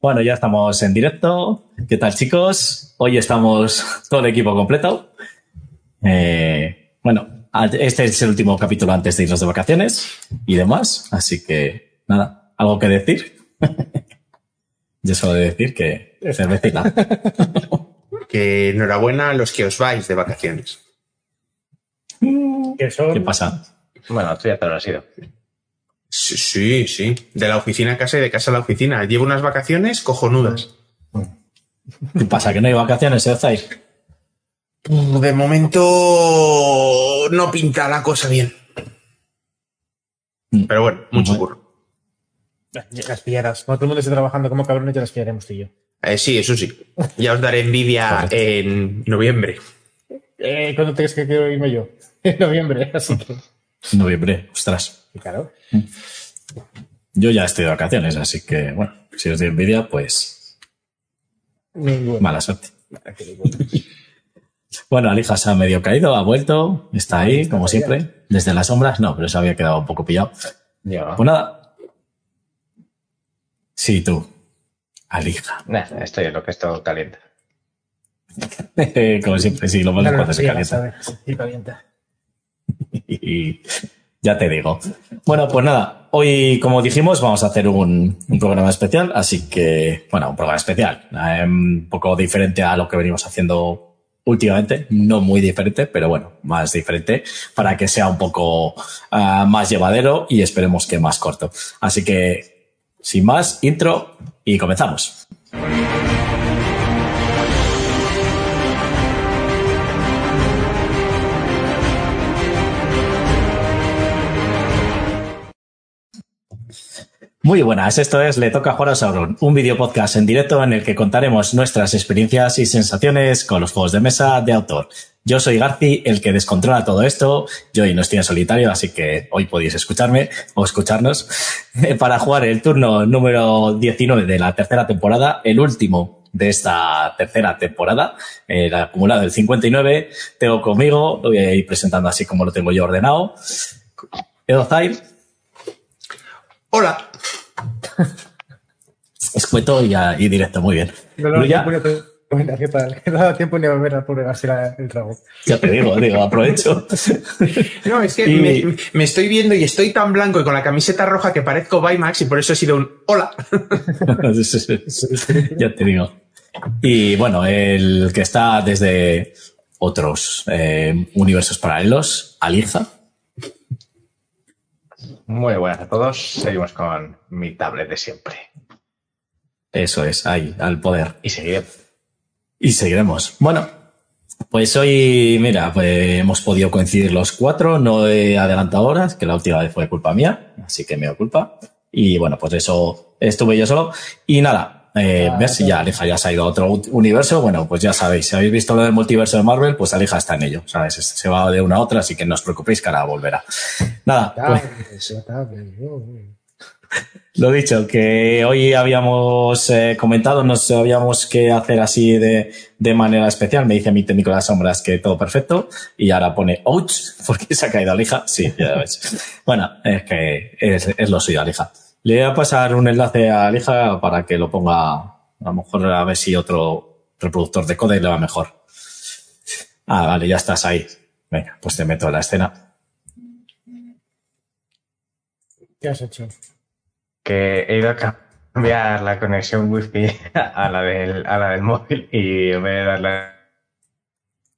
Bueno, ya estamos en directo. ¿Qué tal, chicos? Hoy estamos todo el equipo completo. Eh, bueno, este es el último capítulo antes de irnos de vacaciones y demás. Así que, nada, ¿algo que decir? Yo solo de decir que cervecita. que enhorabuena a los que os vais de vacaciones. ¿Qué pasa? Bueno, tú ya te lo has ido. Sí, sí, De la oficina a casa y de casa a la oficina. Llevo unas vacaciones cojonudas. ¿Qué pasa? ¿Que no hay vacaciones, eh, De momento no pinta la cosa bien. Mm. Pero bueno, mucho curro. Las pillaras. Cuando todo el mundo esté trabajando como cabrones, ya las pillaremos tú y yo. Eh, sí, eso sí. Ya os daré envidia en noviembre. Eh, ¿Cuándo crees que quiero irme yo? En noviembre, así que. Noviembre, ostras. Claro. Yo ya estoy de vacaciones, así que, bueno, si os doy envidia, pues. Mala suerte. bueno, Alija se ha medio caído, ha vuelto, está ahí, como siempre. Desde las sombras, no, pero se había quedado un poco pillado. Pues nada. Sí, tú. Alija. estoy en lo que esto calienta. como siempre, sí, lo malo cuando se calienta. Sí, calienta. Y ya te digo. Bueno, pues nada, hoy, como dijimos, vamos a hacer un, programa especial, así que, bueno, un programa especial, eh, un poco diferente a lo que venimos haciendo últimamente, no muy diferente, pero bueno, más diferente, para que sea un poco ah, más llevadero y esperemos que más corto. Así que, sin más, intro y comenzamos. Muy buenas, esto es Le Toca Jugar a Sauron, un video podcast en directo en el que contaremos nuestras experiencias y sensaciones con los juegos de mesa de autor. Yo soy Garci, el que descontrola todo esto. Yo hoy no estoy en solitario, así que hoy podéis escucharme o escucharnos para jugar el turno número 19 de la tercera temporada, el último de esta tercera temporada, el acumulado del 59. Tengo conmigo, lo voy a ir presentando así como lo tengo yo ordenado. Edo Zair. Hola. Escueto y, y, directo, muy bien. No, no, ya... ¿Qué tal? No da tiempo ni a beber al pobre García el trago. Ya te digo, digo, aprovecho. No, es que me, me, estoy viendo y estoy tan blanco y con la camiseta roja que parezco Baymax y por eso he sido un hola. ya te digo. Y bueno, el que está desde otros eh, universos paralelos, Alija. Muy buenas a todos. Seguimos con mi tablet de siempre. Eso es, ahí, al poder. Y seguiremos. Y seguiremos. Bueno, pues hoy, mira, pues hemos podido coincidir los cuatro. No he adelantado horas, que la última vez fue culpa mía, así que me dio culpa. Y bueno, pues eso estuve yo solo. Y nada, eh, ver si ya Aleja ya se ha ido a otro universo. Bueno, pues ya sabéis, si habéis visto lo del multiverso de Marvel, pues Aleja está en ello, ¿sabes? Se va de una a otra, así que no os preocupéis que ahora volverá. Nada. Pues, lo dicho, que hoy habíamos eh, comentado, no sabíamos qué hacer así de, de, manera especial. Me dice mi técnico de las sombras que todo perfecto y ahora pone ouch porque se ha caído Alija. Sí, ya ves. bueno, es que es, es lo suyo, Alija. Le voy a pasar un enlace a Lija para que lo ponga, a lo mejor a ver si otro reproductor de code le va mejor. Ah, vale, ya estás ahí. Venga, pues te meto en la escena. ¿Qué has hecho? Que he ido a cambiar la conexión wifi a la del, a la del móvil y en vez de darle a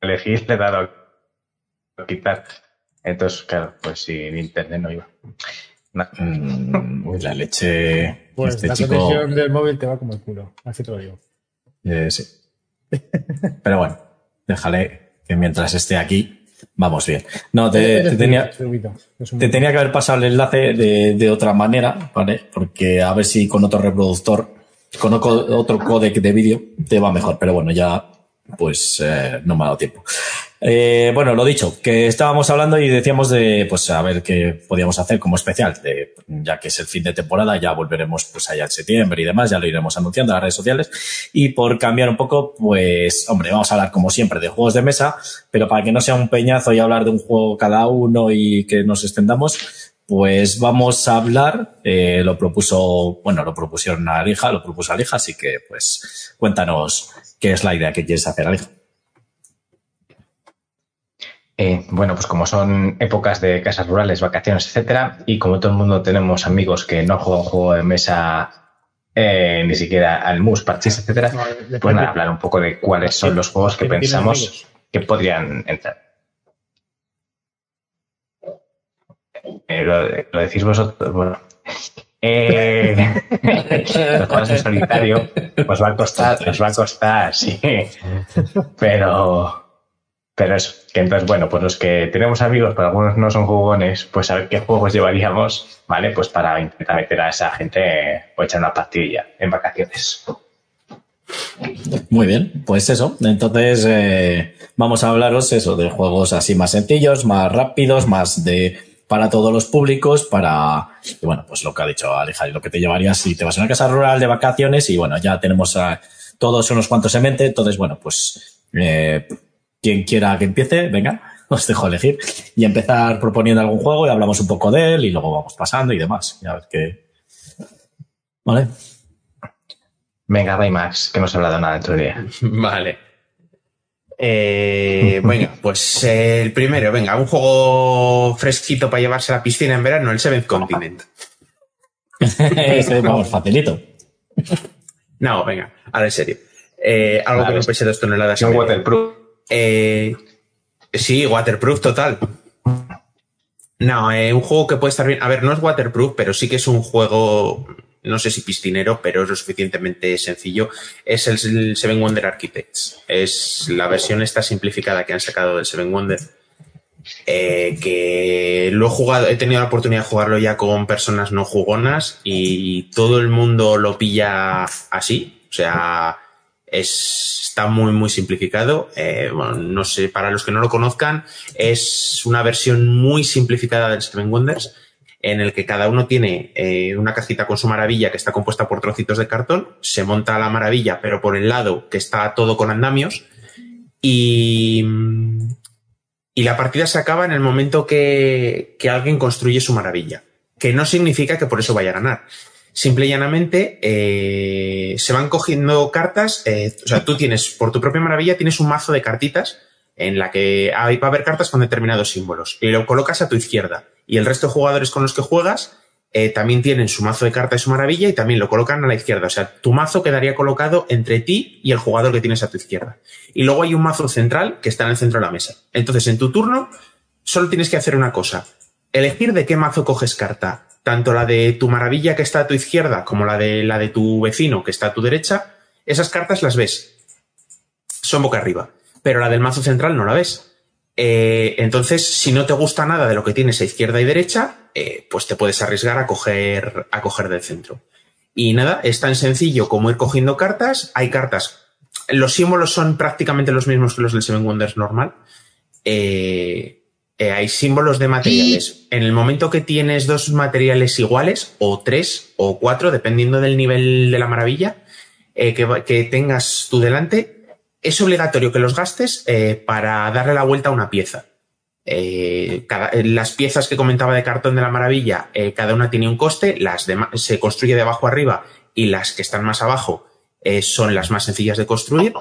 elegir le he dado a quitar. Entonces, claro, pues sin internet no iba. Mm, uy, la leche. Pues este la conexión del móvil te va como el culo, así te lo digo. Eh, sí. Pero bueno, déjale que mientras esté aquí, vamos bien. No, te, tenía, te tenía que haber pasado el enlace de, de, otra manera, ¿vale? Porque a ver si con otro reproductor, con otro codec de vídeo, te va mejor. Pero bueno, ya, pues eh, no me ha dado tiempo. Eh, bueno, lo dicho, que estábamos hablando y decíamos de, pues, a ver qué podíamos hacer como especial, de, ya que es el fin de temporada, ya volveremos, pues, allá en septiembre y demás, ya lo iremos anunciando en las redes sociales. Y por cambiar un poco, pues, hombre, vamos a hablar como siempre de juegos de mesa, pero para que no sea un peñazo y hablar de un juego cada uno y que nos extendamos, pues vamos a hablar, eh, lo propuso, bueno, lo propusieron a Alija, lo propuso Alija, así que pues cuéntanos qué es la idea que quieres hacer, Alija. Eh, bueno, pues como son épocas de casas rurales, vacaciones, etcétera, y como todo el mundo tenemos amigos que no juegan juego de mesa eh, ni siquiera al mus, parches, etcétera, pues nada, hablar un poco de cuáles son los juegos que pensamos que podrían entrar. Eh, lo, decís vosotros, bueno. Eh, los juegos en solitario os va a costar, os va a costar, sí. Pero, pero eso, que entonces, bueno, pues los que tenemos amigos, pero algunos no son jugones, pues a ver qué juegos llevaríamos, ¿vale? Pues para intentar meter a esa gente o echar una partida en vacaciones. Muy bien, pues eso. Entonces, eh, vamos a hablaros eso de juegos así más sencillos, más rápidos, más de para todos los públicos, para, bueno, pues lo que ha dicho Alejandro, lo que te llevarías si te vas a una casa rural de vacaciones y bueno, ya tenemos a todos unos cuantos en mente, entonces, bueno, pues eh, quien quiera que empiece, venga, os dejo elegir y empezar proponiendo algún juego y hablamos un poco de él y luego vamos pasando y demás. Y a ver qué. Vale. Venga, Baymax, que no se ha hablado nada dentro de día. Vale. Eh, bueno, pues el primero, venga, un juego fresquito para llevarse a la piscina en verano, el Seventh Continent. Ese, vamos, facilito. No, venga, ahora en serio. Eh, algo que no pese dos toneladas. Un waterproof. Eh, sí, waterproof total. No, eh, un juego que puede estar bien. A ver, no es waterproof, pero sí que es un juego, no sé si piscinero, pero es lo suficientemente sencillo. Es el, Seven Wonder Architects. Es la versión esta simplificada que han sacado del Seven Wonder. Eh, que lo he jugado, he tenido la oportunidad de jugarlo ya con personas no jugonas y todo el mundo lo pilla así. O sea, es, está muy, muy simplificado. Eh, no sé, para los que no lo conozcan, es una versión muy simplificada del Seven Wonders, en el que cada uno tiene eh, una cajita con su maravilla que está compuesta por trocitos de cartón, se monta la maravilla, pero por el lado que está todo con andamios, y, y la partida se acaba en el momento que, que alguien construye su maravilla, que no significa que por eso vaya a ganar Simple y llanamente eh, se van cogiendo cartas. Eh, o sea, tú tienes, por tu propia maravilla, tienes un mazo de cartitas en la que hay, va a haber cartas con determinados símbolos. Y lo colocas a tu izquierda. Y el resto de jugadores con los que juegas eh, también tienen su mazo de cartas y su maravilla y también lo colocan a la izquierda. O sea, tu mazo quedaría colocado entre ti y el jugador que tienes a tu izquierda. Y luego hay un mazo central que está en el centro de la mesa. Entonces, en tu turno, solo tienes que hacer una cosa. Elegir de qué mazo coges carta tanto la de tu maravilla que está a tu izquierda como la de la de tu vecino que está a tu derecha, esas cartas las ves. Son boca arriba. Pero la del mazo central no la ves. Eh, entonces, si no te gusta nada de lo que tienes a izquierda y derecha, eh, pues te puedes arriesgar a coger, a coger del centro. Y nada, es tan sencillo como ir cogiendo cartas. Hay cartas. Los símbolos son prácticamente los mismos que los del Seven Wonders normal. Eh, eh, hay símbolos de materiales. En el momento que tienes dos materiales iguales, o tres, o cuatro, dependiendo del nivel de la maravilla eh, que, tengas tú delante, es obligatorio que los gastes eh, para darle la vuelta a una pieza. las piezas que comentaba de cartón de la maravilla, cada una tiene un coste, las se construye de abajo arriba y las que están más abajo son las más sencillas de construir.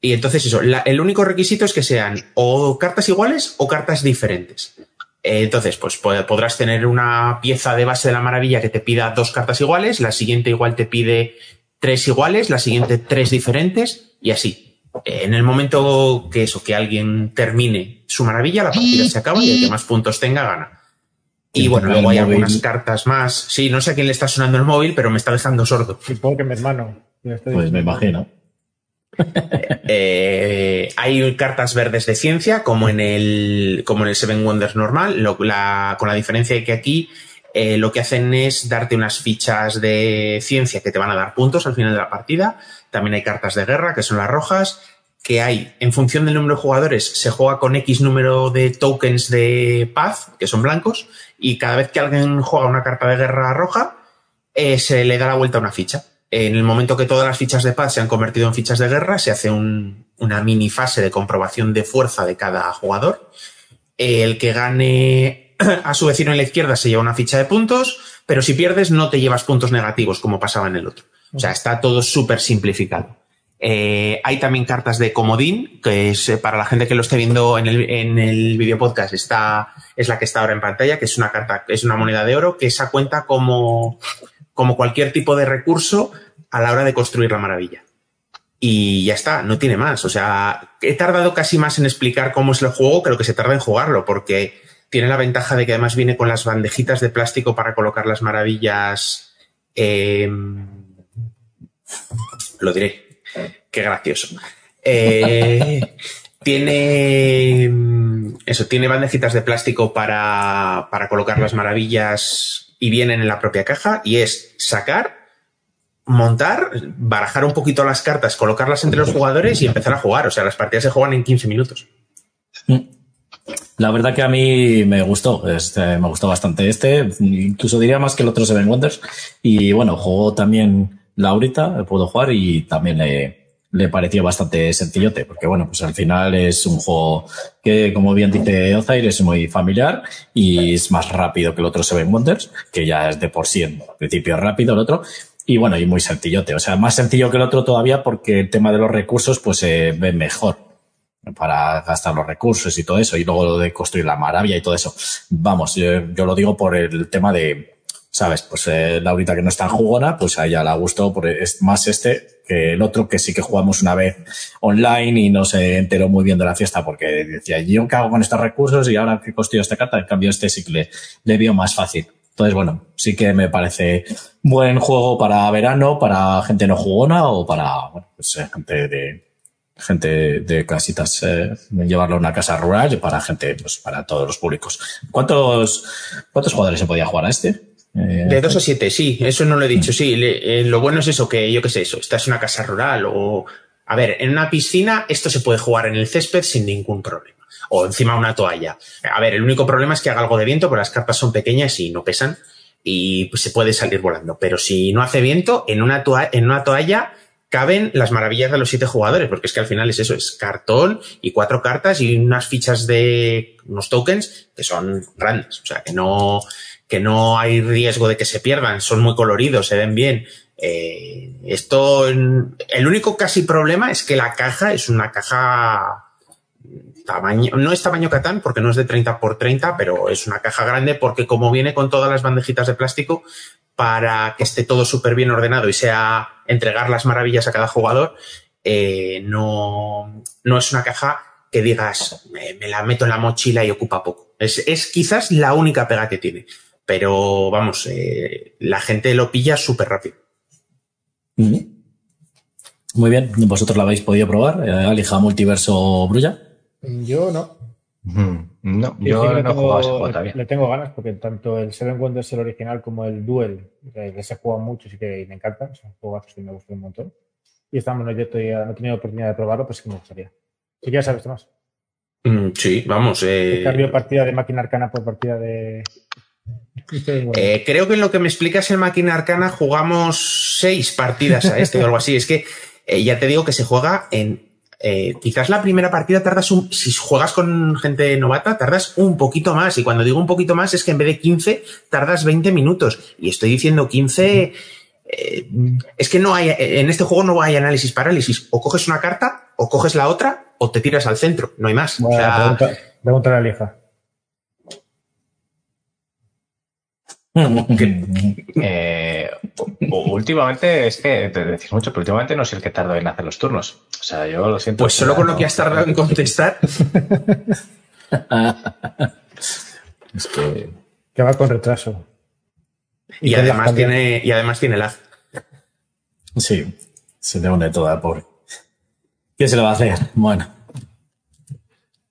Y entonces eso, el único requisito es que sean o cartas iguales o cartas diferentes. Eh, entonces, pues podrás tener una pieza de base de la maravilla que te pida dos cartas iguales, la siguiente igual te pide tres iguales, la siguiente tres diferentes y así. Eh, en el momento que eso, que alguien termine su maravilla, la partida se acaba y el que más puntos tenga gana. Y bueno, luego hay algunas cartas más. Sí, no sé a quién le está sonando el móvil, pero me está dejando sordo. Supongo que mi hermano. Pues me imagino. Eh, hay cartas verdes de ciencia, como en el, como en el Seven Wonders normal, con la diferencia de que aquí eh, lo que hacen es darte unas fichas de ciencia que te van a dar puntos al final de la partida. También hay cartas de guerra, que son las rojas, que hay, en función del número de jugadores, se juega con X número de tokens de paz, que son blancos, y cada vez que alguien juega una carta de guerra roja, eh, se le da la vuelta a una ficha en el momento que todas las fichas de paz se han convertido en fichas de guerra, se hace una mini fase de comprobación de fuerza de cada jugador. El que gane a su vecino en la izquierda se lleva una ficha de puntos, pero si pierdes no te llevas puntos negativos como pasaba en el otro. O sea, está todo súper simplificado. Eh, hay también cartas de comodín, que es eh, para la gente que lo esté viendo en el, en el video podcast, está, es la que está ahora en pantalla, que es una carta, es una moneda de oro, que esa cuenta como, como cualquier tipo de recurso a la hora de construir la maravilla. Y ya está, no tiene más. O sea, he tardado casi más en explicar cómo es el juego que lo que se tarda en jugarlo, porque tiene la ventaja de que además viene con las bandejitas de plástico para colocar las maravillas. Eh, lo diré. Qué gracioso. Eh, tiene eso, tiene bandejitas de plástico para, para colocar las maravillas y vienen en la propia caja y es sacar, montar, barajar un poquito las cartas, colocarlas entre los jugadores y empezar a jugar. O sea, las partidas se juegan en 15 minutos. La verdad que a mí me gustó, este, me gustó bastante este, incluso diría más que el otro Seven Wonders. Y bueno, jugó también Laurita, puedo jugar y también le, le pareció bastante sencillote, porque bueno, pues al final es un juego que, como bien dice Ozair, es muy familiar y es más rápido que el otro Seven Wonders, que ya es de por sí en principio rápido el otro. Y bueno, y muy sencillote, o sea, más sencillo que el otro todavía porque el tema de los recursos pues se ve mejor para gastar los recursos y todo eso, y luego lo de construir la maravilla y todo eso. Vamos, yo, lo digo por el tema de, ¿sabes? Pues eh, Laurita que no es tan jugona, pues a ella le gustó por, es más este que el otro que sí que jugamos una vez online y no se enteró muy bien de la fiesta porque decía, ¿yo qué hago con estos recursos? Y ahora que construyo esta carta, en cambio este sí que le, le vio más fácil. Entonces, bueno, sí que me parece buen juego para verano, para gente no jugona o para, bueno, pues eh, gente de, gente de casitas, eh, llevarlo a una casa rural y para gente, pues para todos los públicos. ¿Cuántos, cuántos jugadores se podía jugar a este? Eh, de 2 a 7, sí, eso no lo he dicho, sí. Eh, lo bueno es eso, que yo qué sé, eso, esta es una casa rural o... A ver, en una piscina esto se puede jugar en el césped sin ningún problema. O encima de una toalla. A ver, el único problema es que haga algo de viento, porque las cartas son pequeñas y no pesan y pues, se puede salir volando. Pero si no hace viento, en una, toalla, en una toalla caben las maravillas de los siete jugadores, porque es que al final es eso, es cartón y cuatro cartas y unas fichas de unos tokens que son grandes, o sea, que no, que no hay riesgo de que se pierdan, son muy coloridos, se ven bien. Eh, esto, el único casi problema es que la caja es una caja tamaño, no es tamaño Catán porque no es de 30 por 30, pero es una caja grande porque como viene con todas las bandejitas de plástico, para que esté todo súper bien ordenado y sea entregar las maravillas a cada jugador, eh, no, no es una caja que digas, me, la meto en la mochila y ocupa poco. Es, es quizás la única pega que tiene. Pero vamos, eh, la gente lo pilla súper rápido. Muy bien, vosotros la habéis podido probar, eh, Alija Multiverso Brulla. Yo no. No, yo, no he jugado ese juego todavía. Le tengo ganas porque tanto el Seven Wonders, el original, como el Duel, que se jugado mucho y que me encantan. Son juegos que me gustan un montón. Y estamos, bueno, yo todavía no he tenido oportunidad de probarlo, pues sí me gustaría. Si quieres sabes más. Mm, sí, vamos. Eh... Cambio partida de máquina arcana por partida de. Eh, creo que en lo que me explicas en máquina arcana jugamos seis partidas a este o algo así. Es que eh, ya te digo que se juega en eh, quizás la primera partida tardas un, si juegas con gente novata, tardas un poquito más. Y cuando digo un poquito más es que en vez de 15, tardas 20 minutos. Y estoy diciendo 15, eh, es que no hay, en este juego no hay análisis parálisis. O coges una carta, o coges la otra, o te tiras al centro. No hay más. o sea, pregunta, a la lija. Eh, últimamente es que te decís mucho, pero últimamente no soy el que tardo en hacer los turnos. O sea, yo lo siento. Pues solo con lo que has tardado en contestar. es que... que va con retraso. Y, además tiene, y además tiene lag. Sí, se le une toda, pobre. ¿Qué se le va a hacer? Bueno.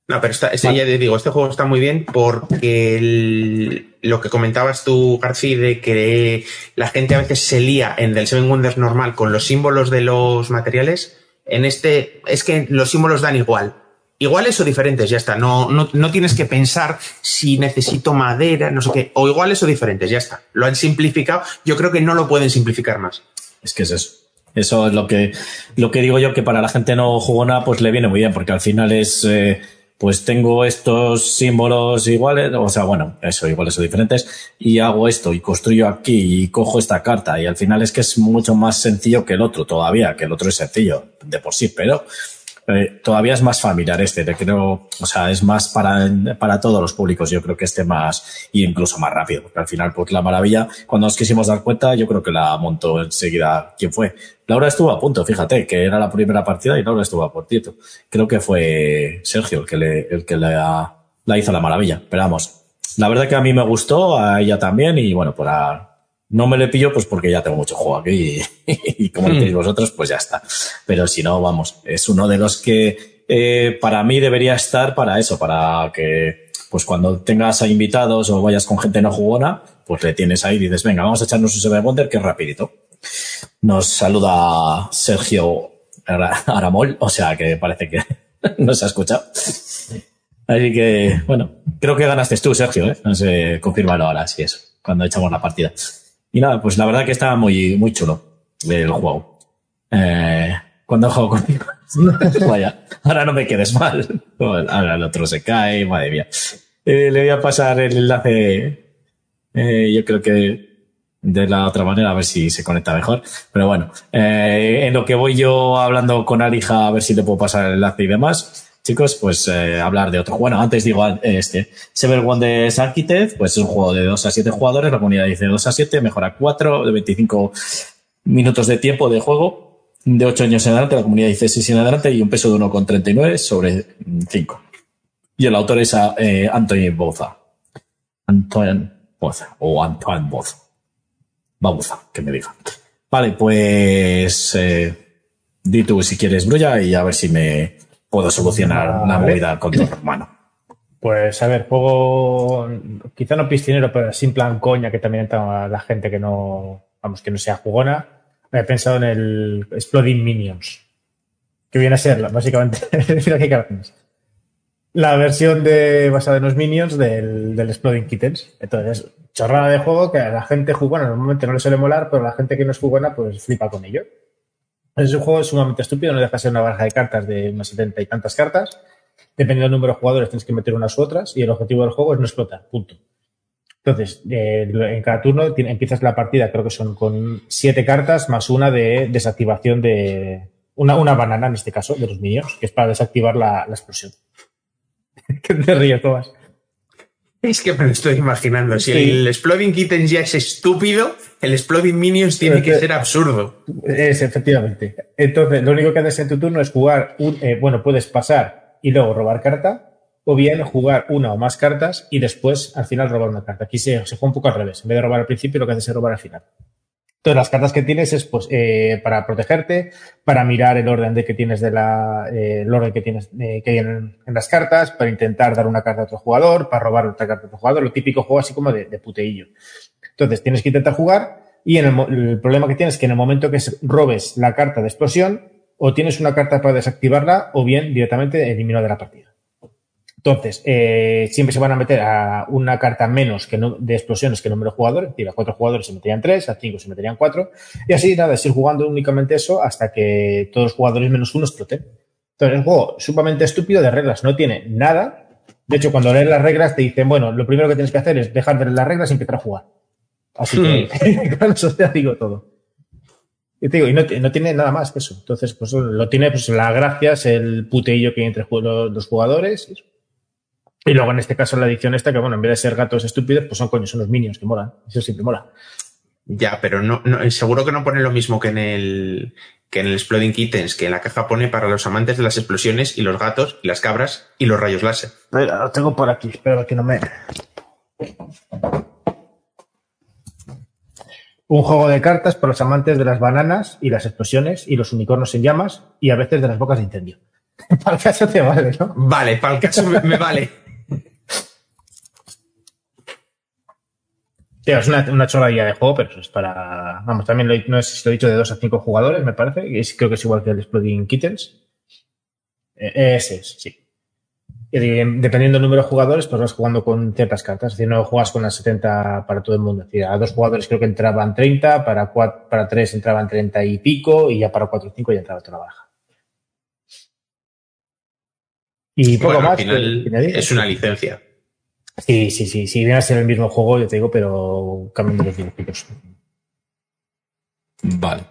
No, pero este, ya te digo, este juego está muy bien porque lo que comentabas tú, García, de que la gente a veces se lía en del Seven Wonders normal con los símbolos de los materiales. En este, es que los símbolos dan igual. Iguales o diferentes, ya está. No, no, no tienes que pensar si necesito madera, no sé qué. O iguales o diferentes, ya está. Lo han simplificado. Yo creo que no lo pueden simplificar más. Es que es eso. Eso es lo que, lo que digo yo que para la gente no jugona, pues le viene muy bien, porque al final es, eh, pues tengo estos símbolos iguales, o sea, bueno, eso, iguales o diferentes, y hago esto y construyo aquí y cojo esta carta y al final es que es mucho más sencillo que el otro todavía, que el otro es sencillo de por sí, pero eh, todavía es más familiar este, creo, o sea, es más para, para todos los públicos, yo creo que este más, y incluso más rápido, porque al final, pues la maravilla, cuando nos quisimos dar cuenta, yo creo que la montó enseguida, ¿quién fue? Laura estuvo a punto, fíjate, que era la primera partida y Laura estuvo a puntito. Creo que fue Sergio el que le, el que la, la hizo la maravilla, pero vamos, la verdad que a mí me gustó, a ella también, y bueno, para, no me le pillo pues porque ya tengo mucho juego aquí y, como lo tenéis hmm. vosotros, pues ya está. Pero si no, vamos, es uno de los que eh, para mí debería estar para eso, para que pues cuando tengas a invitados o vayas con gente no jugona, pues le tienes ahí y dices, venga, vamos a echarnos un Seven Wonder que es rapidito. Nos saluda Sergio Aramol, o sea que parece que nos ha escuchado. Así que, bueno, creo que ganaste tú, Sergio, ¿eh? No sé, confírmalo ahora, si es, cuando echamos la partida. Y nada, pues la verdad que estaba muy, muy chulo el juego. Eh, cuando juego contigo. Vaya, ahora no me quedes mal. Ahora el otro se cae, madre mía. Eh, le voy a pasar el enlace, eh, yo creo que de la otra manera, a ver si se conecta mejor. Pero bueno, eh, en lo que voy yo hablando con Alija, a ver si le puedo pasar el enlace y demás chicos, pues eh, hablar de otro. Bueno, antes digo este. Seven Wonders Architect, pues es un juego de 2 a 7 jugadores, la comunidad dice 2 a 7, mejora 4, de 25 minutos de tiempo de juego, de 8 años en adelante, la comunidad dice 6 en adelante y un peso de 1,39 sobre 5. Y el autor es eh, Anthony Boza. Antoine Boza, o Antoine Boza. Bauza, que me diga. Vale, pues eh, di tú si quieres brulla y a ver si me puedo solucionar la movida con tu hermano. Pues a ver, juego quizá no piscinero, pero sin plan coña, que también entra la gente que no, vamos, que no sea jugona. He pensado en el Exploding Minions, que viene a ser básicamente la versión de basada en los Minions del, del Exploding Kittens. Entonces, chorrada de juego que a la gente jugona normalmente no le suele molar, pero a la gente que no es jugona pues flipa con ello. Es un juego sumamente estúpido, no deja de ser una baraja de cartas de unas setenta y tantas cartas. Dependiendo del número de jugadores, tienes que meter unas u otras y el objetivo del juego es no explotar, punto. Entonces, eh, en cada turno empiezas la partida, creo que son con siete cartas más una de desactivación de. Una, una banana, en este caso, de los niños, que es para desactivar la, explosión. ¿Qué te ríes, Tomás? Es que me lo estoy imaginando. Si el Exploding Kittens ya es estúpido, el Exploding Minions tiene que ser absurdo. Es, efectivamente. Entonces, lo único que haces en tu turno es jugar, un, eh, bueno, puedes pasar y luego robar carta, o bien jugar una o más cartas y después al final robar una carta. Aquí se, se juega un poco al revés. En vez de robar al principio, lo que haces es robar al final. Entonces, las cartas que tienes es pues, eh, para protegerte, para mirar el orden de que tienes de la, eh, el orden que tienes eh, que hay en, las cartas, para intentar dar una carta a otro jugador, para robar otra carta a otro jugador, lo típico juego así como de, de puteillo. Entonces, tienes que intentar jugar y en el, el, problema que tienes es que en el momento que robes la carta de explosión, o tienes una carta para desactivarla, o bien directamente eliminado de la partida. Entonces, eh, siempre se van a meter a una carta menos que no, de explosiones que el número de jugadores. Es decir, a cuatro jugadores se meterían tres, a cinco se meterían cuatro. Y así, nada, es ir jugando únicamente eso hasta que todos los jugadores menos uno exploten. Entonces, el juego sumamente estúpido de reglas, no tiene nada. De hecho, cuando lees las reglas te dicen, bueno, lo primero que tienes que hacer es dejar de leer las reglas y empezar a jugar. Así que, con eso te digo todo. Y te digo, y no, no, tiene nada más que eso. Entonces, pues lo tiene, pues la gracia es el puteillo que hay entre los jugadores. Y luego en este caso la edición esta, que bueno, en vez de ser gatos estúpidos, pues son coños, son los minions que molan. Eso siempre mola. Ya, pero no, no, seguro que no pone lo mismo que en el que en el Exploding Kittens, que en la caja pone para los amantes de las explosiones y los gatos y las cabras y los rayos láser. Lo tengo por aquí, espera que no me. Un juego de cartas para los amantes de las bananas y las explosiones y los unicornios en llamas y a veces de las bocas de incendio. para el caso te vale, ¿no? Vale, para el caso me vale. Es una, una chorradilla de juego, pero eso es para. Vamos, también lo, no sé si lo he dicho de 2 a 5 jugadores, me parece. Y creo que es igual que el Exploding Kittens. Eh, ese es, sí. Y dependiendo del número de jugadores, pues vas jugando con ciertas cartas. Es decir, no juegas con las 70 para todo el mundo. Es decir, a dos jugadores creo que entraban 30, para, cuatro, para tres entraban 30 y pico, y ya para 4 o 5 ya entraba toda la baja. Y poco Bueno, al más. final es una licencia. Sí, sí, sí. Sí, viene a ser el mismo juego, yo te digo, pero cambiando los dibujitos. Vale.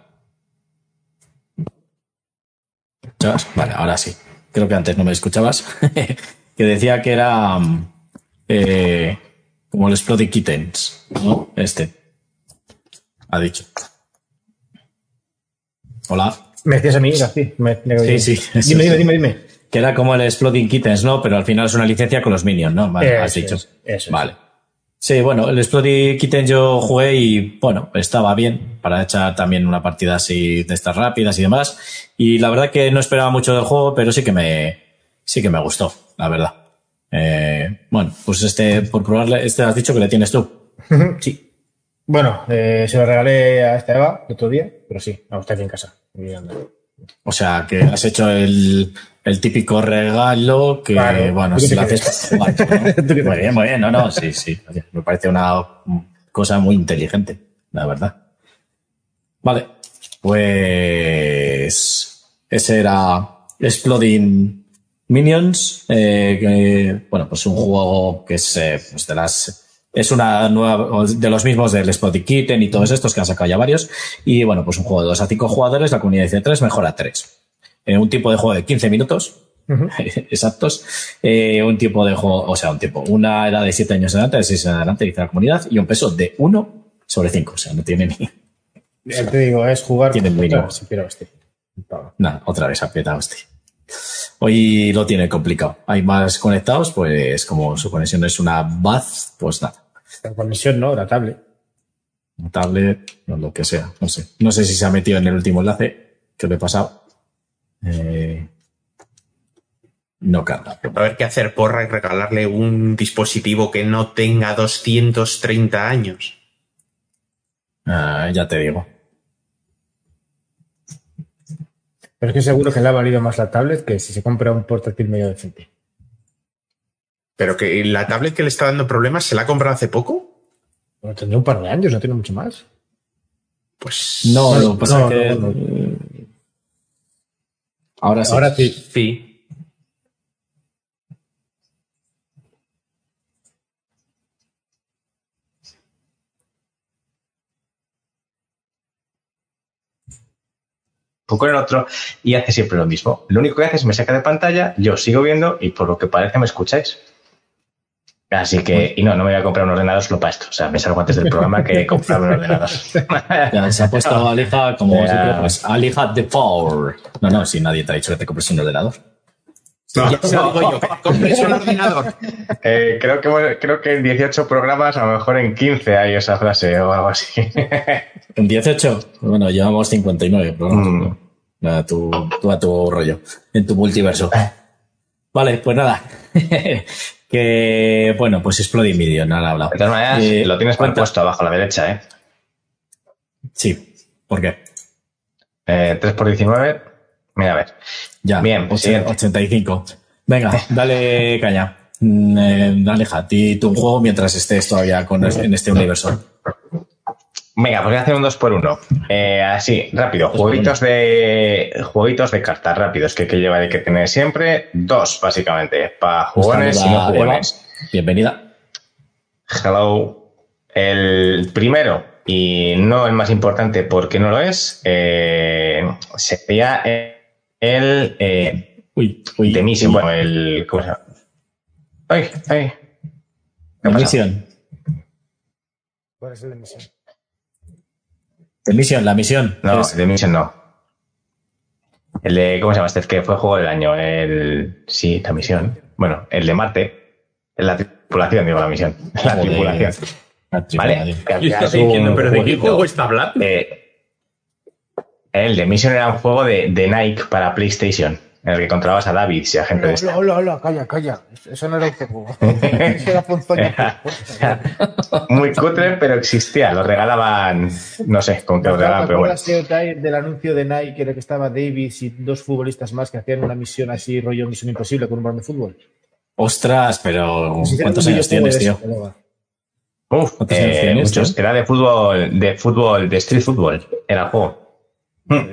¿Escuchabas? Vale, ahora sí. Creo que antes no me escuchabas. que decía que era mm, eh, como el Exploding Kittens, ¿no? Este. Ha dicho. Hola. ¿Me decías a mí, García? Me- me- Sí, sí, eso Dime, sí. dime, dime, dime. Que era como el Exploding Kittens, ¿no? Pero al final es una licencia con los Minions, ¿no? Vale, has dicho. es, eso es. Vale. Sí, bueno, el Exploding Kittens yo jugué y, bueno, estaba bien para echar también una partida así de estas rápidas y demás. Y la verdad que no esperaba mucho del juego, pero sí que me, sí que me gustó, la verdad. Eh, bueno, pues este, por probarle, este has dicho que le tienes tú. Sí. Bueno, eh, se lo regalé a esta Eva el otro día, pero sí, me gusta aquí en casa. Y anda. O sea, que has hecho el, el típico regalo que, Claro. bueno, ¿Tú qué si lo haces para jugar, ¿no? ¿Tú qué te Muy bien, muy bien. No, no, sí, sí. Me parece una cosa muy inteligente, la verdad. Vale. Pues ese era Exploding Minions. eh, que, bueno, pues un juego que es eh, pues de las es una nueva de los mismos del Exploding Kitten y todos estos que han sacado ya varios. Y bueno, pues un juego de 2 a 5 jugadores, la comunidad dice 3, mejora 3. Eh, un tipo de juego de 15 minutos exactos. Eh, un tipo de juego, o sea, un tipo, una edad de 7 años en adelante, de 6 en adelante, dice la comunidad, y un peso de 1 sobre 5. O sea, no tiene ni. Ya te digo, es jugar. Tiene mínimo. Otra vez aprieta, hostia. Hoy lo tiene complicado. Hay más conectados, pues como su conexión es una Baz, pues nada. La conexión, ¿no? La tablet. Un tablet, o lo que sea, no sé. No sé si se ha metido en el último enlace que le he pasado. Eh, no. Va a haber que hacer porra y regalarle un dispositivo que no tenga 230 años. Ah, ya te digo. Pero es que seguro que le ha valido más la tablet que si se compra un portátil medio decente. Pero que la tablet que le está dando problemas se la ha comprado hace poco. Bueno, tendría un par de años, no tiene mucho más. Pues No, No, lo que pasa no, es que. no, no. Ahora sí. Ahora sí. sí. poco en el otro y hace siempre lo mismo. Lo único que hace es me saca de pantalla, yo sigo viendo y por lo que parece me escucháis. Así que, y no, no me voy a comprar un ordenador solo para esto. O sea, me salgo antes del programa que comprar un ordenador. Ya se ha puesto Alija como Ya. siempre, pues, Alija the Power. No, no, si nadie te ha dicho que te compres un ordenador. Ya se lo digo yo, que compres un ordenador. Eh, creo, que, creo que en 18 programas, a lo mejor en 15 hay esa frase o algo así. En 18, bueno, llevamos 59, pero Mm. nada, tú, tú a tu rollo, en tu multiverso. Vale, pues nada. que, bueno, pues Exploding Million, nada hablado. De todas maneras, Eh, lo tienes puesto abajo a la derecha, ¿eh? Sí, ¿por qué? eh 3 por 19 Mira, a ver. Ya, Bien. 85. Venga, dale caña. Mm, eh, Aleja, di tú un juego mientras estés todavía con, en este universo. Venga, pues voy a hacer un 2 por 1 eh, Así, rápido. Jueguitos de, jueguitos de cartas rápidos que que llevar y que tener siempre. Dos, básicamente. Para jugones y no Eva. jugones. Bienvenida. Hello. El primero, y no el más importante porque no lo es, eh, sería el eh, Uy, uy. The Mission. Bueno, el. ¿Cómo se llama? Ay, ay. ¿Qué? Mission. ¿Cuál es el de misión? The Mission, la misión. No, Es- The Mission no. El de. ¿Cómo se llama este? Que fue juego del año. El. Sí, la misión. Bueno, el de Marte. La tripulación, digo, la misión. La Joder. tripulación. la ¿Vale? tripulación. Que Yo estoy diciendo, pero ¿de qué juego está hablando? Eh, el de Mission era un juego de, de Nike para PlayStation, en el que controlabas a David y a gente de esta. Hola, hola, hola, calla, calla. Eso no era un juego. Eso era. Muy cutre, pero existía. Lo regalaban, no sé con qué lo regalaban, pero bueno. del anuncio de Nike en el que estaba Davis y dos futbolistas más que hacían una misión así, rollo Misión Imposible con un balón de fútbol? Ostras, pero ¿cuántos años videojuego tienes, tío? Uf, ¿Cuántos años eh, tienes, muchos. Era de fútbol, de fútbol, de street fútbol. Era el juego. Hmm.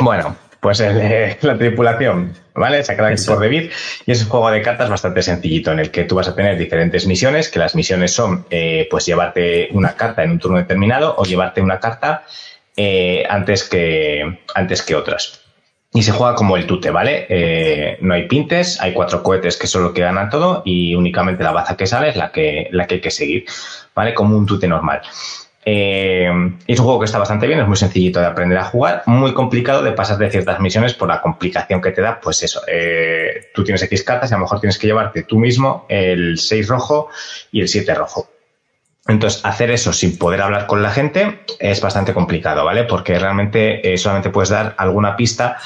Bueno, Pues el, la tripulación, ¿vale? Sacada por David. Y es un juego de cartas bastante sencillito en el que tú vas a tener diferentes misiones, que las misiones son, eh, pues, llevarte una carta en un turno determinado o llevarte una carta eh, antes, que, antes que otras. Y se juega como el tute, ¿vale? Eh, no hay pintes, hay cuatro cohetes que son los que ganan todo y únicamente la baza que sale es la que, la que hay que seguir, ¿vale? Como un tute normal. Eh, es un juego que está bastante bien, es muy sencillito de aprender a jugar, muy complicado de pasar de ciertas misiones por la complicación que te da, pues eso, eh, tú tienes X cartas y a lo mejor tienes que llevarte tú mismo el 6 rojo y el 7 rojo. Entonces, hacer eso sin poder hablar con la gente es bastante complicado, ¿vale? Porque realmente eh, solamente puedes dar alguna pista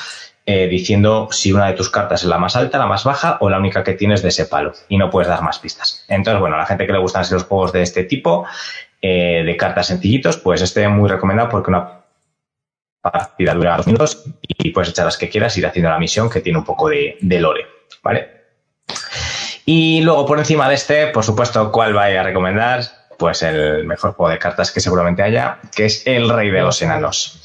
diciendo si una de tus cartas es la más alta, la más baja o la única que tienes de ese palo. Y no puedes dar más pistas. Entonces, bueno, a la gente que le gustan los juegos de este tipo, eh, de cartas sencillitos, pues este es muy recomendado porque una partida dura dos minutos y puedes echar las que quieras, ir haciendo la misión que tiene un poco de, lore, ¿vale? Y luego por encima de este, por supuesto, ¿cuál vaya a recomendar? Pues el mejor juego de cartas que seguramente haya, que es El Rey de los Enanos.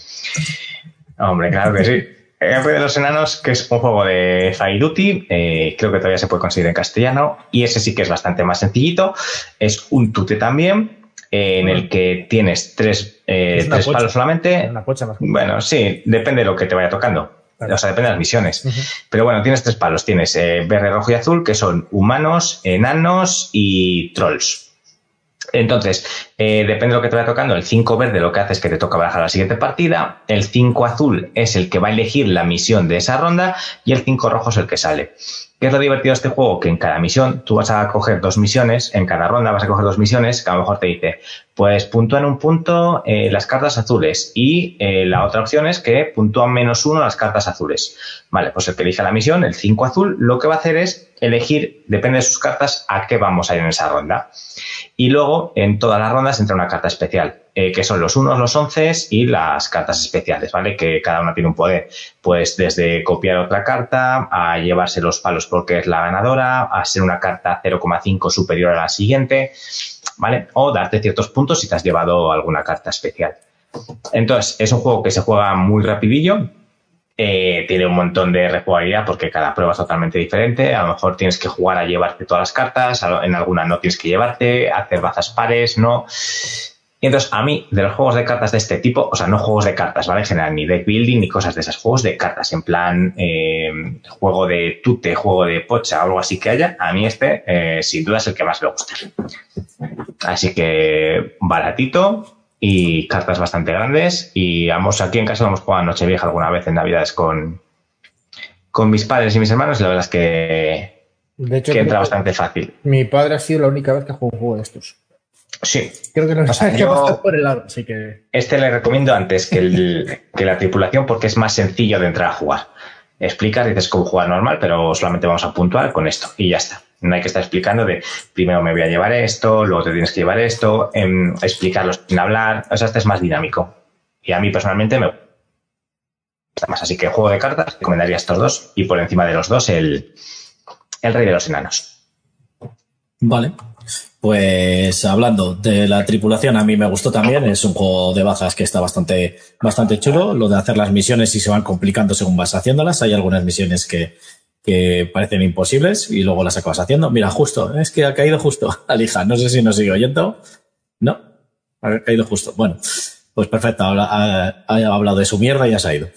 Hombre, claro que sí. El Rey de los Enanos, que es un juego de Fire Duty, eh, creo que todavía se puede conseguir en castellano, y ese sí que es bastante más sencillito. Es un tute también, en el que tienes tres, eh, tres palos solamente. bueno, sí, depende de lo que te vaya tocando. O sea, depende de las misiones. Pero bueno, tienes tres palos. Tienes eh, verde, rojo y azul, que son humanos, enanos y trolls. Entonces, eh, depende de lo que te vaya tocando. El 5 verde lo que hace es que te toca bajar a la siguiente partida. El 5 azul es el que va a elegir la misión de esa ronda. Y el 5 rojo es el que sale. ¿Qué es lo divertido de este juego? Que en cada misión tú vas a coger dos misiones, en cada ronda vas a coger dos misiones, que a lo mejor te dice, pues puntúan un punto eh, las cartas azules y eh, la otra opción es que puntúan menos uno las cartas azules. Vale, pues el que elija la misión, el 5 azul, lo que va a hacer es elegir, depende de sus cartas, a qué vamos a ir en esa ronda. Y luego en todas las rondas entra una carta especial. Eh, que son los unos, los once y las cartas especiales, ¿vale? Que cada una tiene un poder, pues desde copiar otra carta, a llevarse los palos porque es la ganadora, a ser una carta 0,5 superior a la siguiente, ¿vale? O darte ciertos puntos si te has llevado alguna carta especial. Entonces, es un juego que se juega muy rapidillo, eh, tiene un montón de rejugabilidad porque cada prueba es totalmente diferente. A lo mejor tienes que jugar a llevarte todas las cartas, en alguna no tienes que llevarte, hacer bazas pares, no. Y entonces, a mí, de los juegos de cartas de este tipo, o sea, no juegos de cartas, ¿vale? En general, ni deck building ni cosas de esas, juegos de cartas, en plan eh, juego de tute, juego de pocha algo así que haya, a mí este, eh, sin duda, es el que más me gusta. Así que, baratito y cartas bastante grandes. Y vamos, aquí en casa hemos jugado Nochevieja alguna vez en Navidades con, con mis padres y mis hermanos, y la verdad es que, de hecho, que entra bastante fácil. Mi padre ha sido la única vez que ha jugado un juego de estos. Sí. Creo que no o por el lado, así que. Este le recomiendo antes que, el, que la tripulación porque es más sencillo de entrar a jugar. Explicas, dices cómo jugar normal, pero solamente vamos a puntuar con esto y ya está. No hay que estar explicando de primero me voy a llevar esto, luego te tienes que llevar esto, em, explicarlo sin hablar. O sea, este es más dinámico. Y a mí personalmente me gusta más. Así que juego de cartas, recomendaría estos dos y por encima de los dos el, el Rey de los Enanos. Vale. Pues hablando de la tripulación, a mí me gustó también. Es un juego de bajas que está bastante, bastante chulo. Lo de hacer las misiones y se van complicando según vas haciéndolas. Hay algunas misiones que, que parecen imposibles y luego las acabas haciendo. Mira, justo, es que ha caído justo Alija. No sé si nos sigue oyendo. No, ha caído justo. Bueno, pues perfecto. Ha, ha hablado de su mierda y ya se ha ido.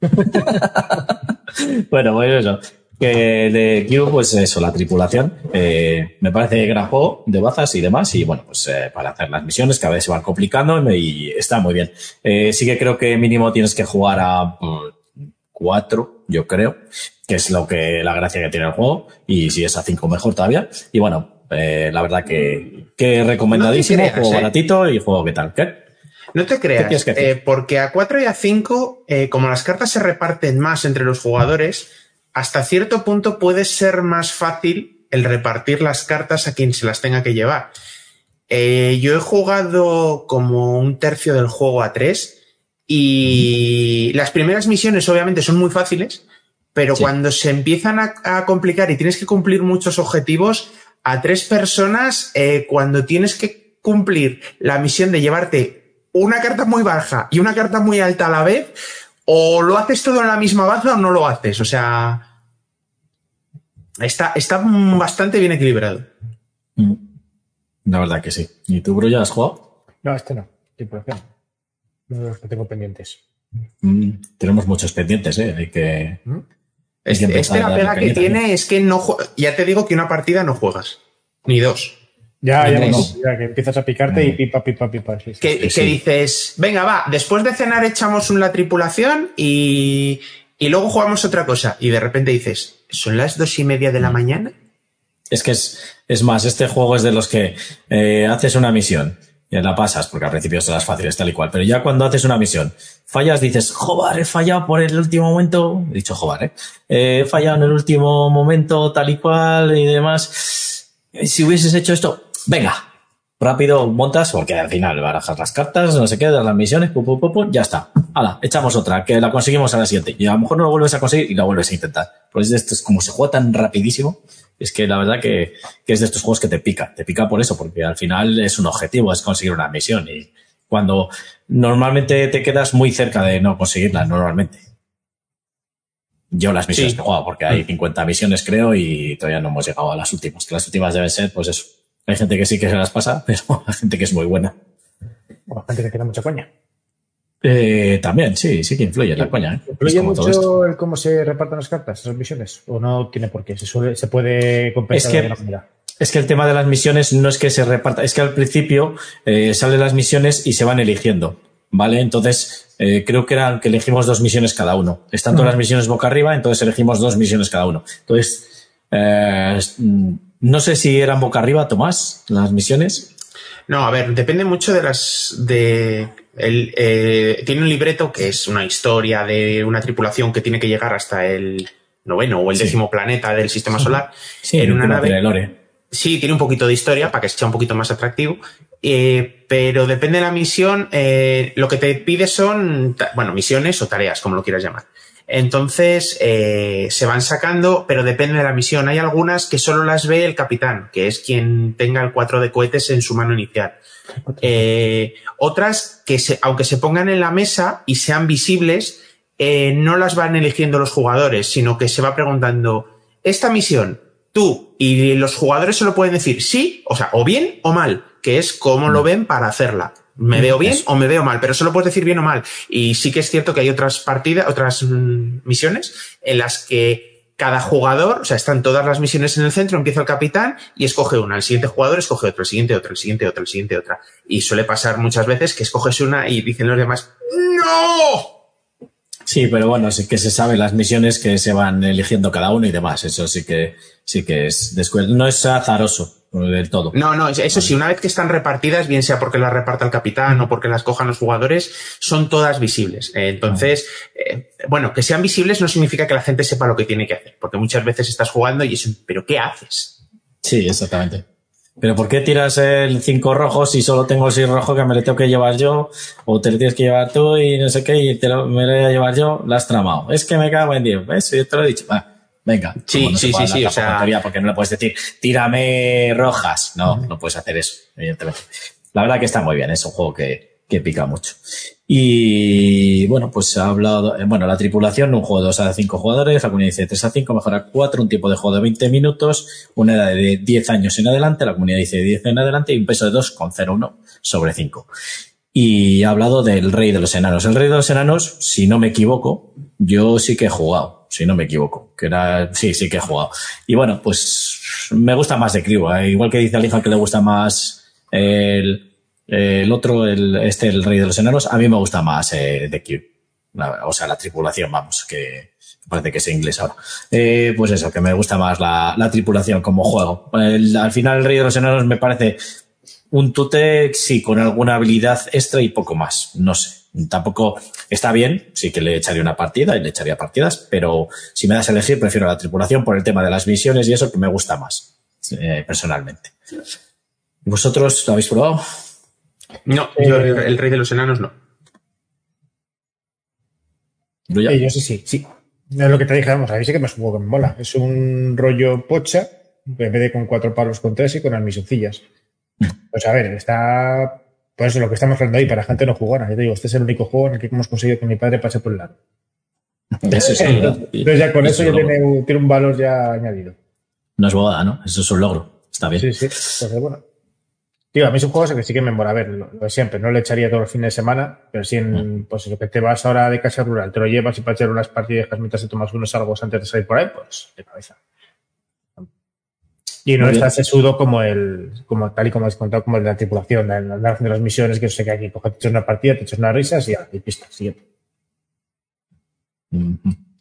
bueno, pues eso que de Q, pues eso, la tripulación. Eh, me parece juego de bazas y demás. Y bueno, pues eh, para hacer las misiones cada vez se van complicando y está muy bien. Eh, sí que creo que mínimo tienes que jugar a mm, cuatro, yo creo, que es lo que la gracia que tiene el juego. Y si es a cinco, mejor todavía. Y bueno, la verdad que, que recomendadísimo, juego baratito y juego que tal. ¿Qué? No te creas, porque a 4 y a 5, como las cartas se reparten más entre los jugadores, hasta cierto punto puede ser más fácil el repartir las cartas a quien se las tenga que llevar. Eh, yo he jugado como un tercio del juego a tres y las primeras misiones obviamente son muy fáciles, pero cuando se empiezan a, complicar y tienes que cumplir muchos objetivos, a tres personas, eh, cuando tienes que cumplir la misión de llevarte una carta muy baja y una carta muy alta a la vez, o lo haces todo en la misma baza o no lo haces. O sea, está, está bastante bien equilibrado. Mm. La verdad que sí. ¿Y tú, Bro, ya has jugado? No, este no. Uno de los que tengo pendientes. Mm, tenemos muchos pendientes, ¿eh? Hay que. ¿Mm? hay que Este, este la pega que tiene es que no ya te digo que una partida no juegas, ni dos. Ya, ya, No, ya que empiezas a picarte y pipa, pipa, pipa. sí, sí. Que, Sí, que sí. dices, venga, va, después de cenar echamos una tripulación y, y luego jugamos otra cosa. Y de repente dices, ¿son las dos y media de la mañana? Es que es, es más, este juego es de los que eh, haces una misión y la pasas, porque al principio serás fáciles tal y cual, pero ya cuando haces una misión, fallas, dices, joder, he fallado por el último momento, he dicho joder, ¿eh? Eh, he fallado en el último momento tal y cual y demás. Si hubieses hecho esto, venga, rápido montas, porque al final barajas las cartas, no sé qué, das las misiones, pu, pu, ya está. Hala, echamos otra, que la conseguimos a la siguiente. Y a lo mejor no lo vuelves a conseguir y la vuelves a intentar. Pues esto es como se juega tan rapidísimo, es que la verdad que, que es de estos juegos que te pica. Te pica por eso, porque al final es un objetivo, es conseguir una misión. Y cuando normalmente te quedas muy cerca de no conseguirla, normalmente. Yo las misiones Sí. que he jugado, porque hay 50 misiones creo y todavía no hemos llegado a las últimas. Que las últimas deben ser, pues eso. Hay gente que sí que se las pasa, pero hay gente que es muy buena. O gente que tiene mucha coña. Eh, también, sí, sí que influye la coña. ¿eh? ¿Influye esto. mucho el cómo se reparten las cartas, esas misiones? ¿O no tiene por qué? ¿Se, suele- se puede compensar Es que- de manera? Es que el tema de las misiones no es que se reparta, es que al principio eh, salen las misiones y se van eligiendo, ¿vale? Entonces, eh, creo que eran que elegimos dos misiones cada uno. Están todas las misiones boca arriba, entonces elegimos dos misiones cada uno. Entonces, eh, mm, no sé si eran boca arriba, Tomás, las misiones. No, a ver, depende mucho de las. de. El, eh, tiene un libreto que es una historia de una tripulación que tiene que llegar hasta el noveno o el Sí. décimo planeta del sistema solar Sí, en una nave. tiene Lore. Sí, tiene un poquito de historia para que sea un poquito más atractivo, eh, pero depende de la misión. eh, lo que te pide son, bueno, misiones o tareas, como lo quieras llamar. Entonces, eh, se van sacando, pero depende de la misión. Hay algunas que solo las ve el capitán, que es quien tenga el 4 de cohetes en su mano inicial. Eh, otras que, se, aunque se pongan en la mesa y sean visibles, eh, no las van eligiendo los jugadores, sino que se va preguntando, esta misión, tú y los jugadores se lo pueden decir sí, o sea, o bien o mal, que es cómo lo ven para hacerla. ¿Me veo bien Eso. o me veo mal? Pero solo puedes decir bien o mal. Y sí que es cierto que hay otras partidas, otras mm, misiones en las que cada jugador, o sea, están todas las misiones en el centro, empieza el capitán y escoge una. El siguiente jugador escoge otro, el siguiente otra, el siguiente otra, el siguiente otra. Y suele pasar muchas veces que escoges una y dicen los demás, ¡No! Sí, pero bueno, sí que se sabe las misiones que se van eligiendo cada uno y demás. Eso sí que, sí que es descuel- No es azaroso del todo. No, no, eso sí, una vez que están repartidas, bien sea porque las reparta el capitán o porque las cojan los jugadores, son todas visibles. Eh, Entonces, eh, bueno, que sean visibles no significa que la gente sepa lo que tiene que hacer, porque muchas veces estás jugando y es ¿pero qué haces? Sí, exactamente. Pero ¿por qué tiras el 5 rojo si solo tengo el 6 rojo que me lo tengo que llevar yo? O te lo tienes que llevar tú y no sé qué, y te lo, me lo voy a llevar yo, la has tramado. Es que me cago en Dios, ¿ves? Yo te lo he dicho. Va, venga. Sí, no sí, sí, sí, o sea- porque no le puedes decir, tírame rojas. No, no puedes hacer eso, evidentemente. La verdad que está muy bien, es un juego que, que pica mucho. Y bueno, pues ha hablado, eh, bueno, la tripulación, un juego de 2 a 5 jugadores, la comunidad dice 3 a 5, mejora 4, un tiempo de juego de 20 minutos, una edad de 10 años en adelante, la comunidad dice 10 en adelante y un peso de 2,01 sobre 5. Y ha hablado del Rey de los Enanos. El Rey de los Enanos, si no me equivoco, yo sí que he jugado, si no me equivoco, que era, sí, sí que he jugado. Y bueno, pues me gusta más de Crew, ¿eh? igual que dice Alija que le gusta más el, el otro, el, este, el Rey de los Enanos, a mí me gusta más eh, The. La- o sea, la tripulación, vamos, que parece que es inglés ahora. Eh, pues eso, que me gusta más la, la tripulación como juego. El- al final, el Rey de los Enanos me parece un tute, sí, con alguna habilidad extra y poco más. No sé. Tampoco está bien, sí que le echaría una partida y le echaría partidas, pero si me das a elegir, prefiero la tripulación por el tema de las misiones y eso que me gusta más, eh, personalmente. ¿Vosotros lo habéis probado? No, yo el, el rey de los enanos no. Brulla? Eh, yo sí, sí, sí. No es lo que te dije, vamos, a mí sí que me juego que me mola. Es un rollo pocha, en vez de con cuatro palos con tres y con las misioncillas. Pues a ver, está. Pues eso, lo que estamos hablando ahí, para gente no jugona. Yo te digo, este es el único juego en el que hemos conseguido que mi padre pase por el lado. Eso sí. Entonces ya con eso es ya tiene, un- tiene un valor ya añadido. No es bobada, ¿no? Eso es un logro. Está bien. Sí, sí. Entonces, bueno. Tío, a mí es un juego que sí que me mola. A ver, lo, lo de siempre. No le echaría todos los fines de semana, pero sí en, pues lo que te vas ahora de casa rural, te lo llevas y para echar unas partidas mientras te tomas unos algos antes de salir por ahí, pues de cabeza. Y no está sesudo como el, como tal y como has contado, como el de la tripulación, de andar haciendo las misiones, que sé que aquí coges, te echas una partida, te echas unas risas y ya, y pista, siguiente.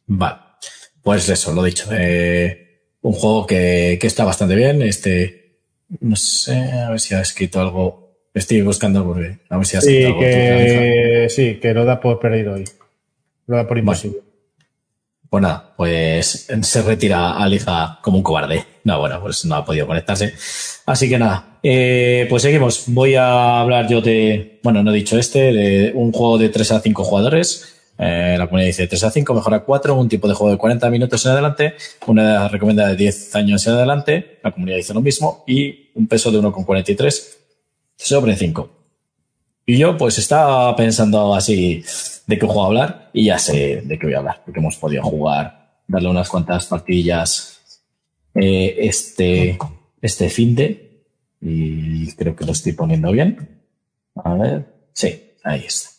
Vale. Pues eso, lo dicho. Eh, un juego que, que está bastante bien. Este, no sé, a ver si ha escrito algo. Estoy buscando porque a ver si ha escrito Sí, algo. que, sí, que lo da por perdido hoy. Lo da por imposible. Pues nada, pues se retira a Liga como un cobarde. No, bueno, pues no ha podido conectarse. Así que nada, eh, pues seguimos. Voy a hablar yo de, bueno, no he dicho este, de un juego de 3 a 5 jugadores. Eh, la comunidad dice 3 a 5, mejor a 4, un tipo de juego de 40 minutos en adelante, una recomendada de 10 años en adelante, la comunidad dice lo mismo, y un peso de 1,43 sobre 5. Y yo pues estaba pensando así de qué juego hablar y ya sé de qué voy a hablar, porque hemos podido jugar, darle unas cuantas partidillas eh, este, este fin de y creo que lo estoy poniendo bien. A ver, sí, ahí está.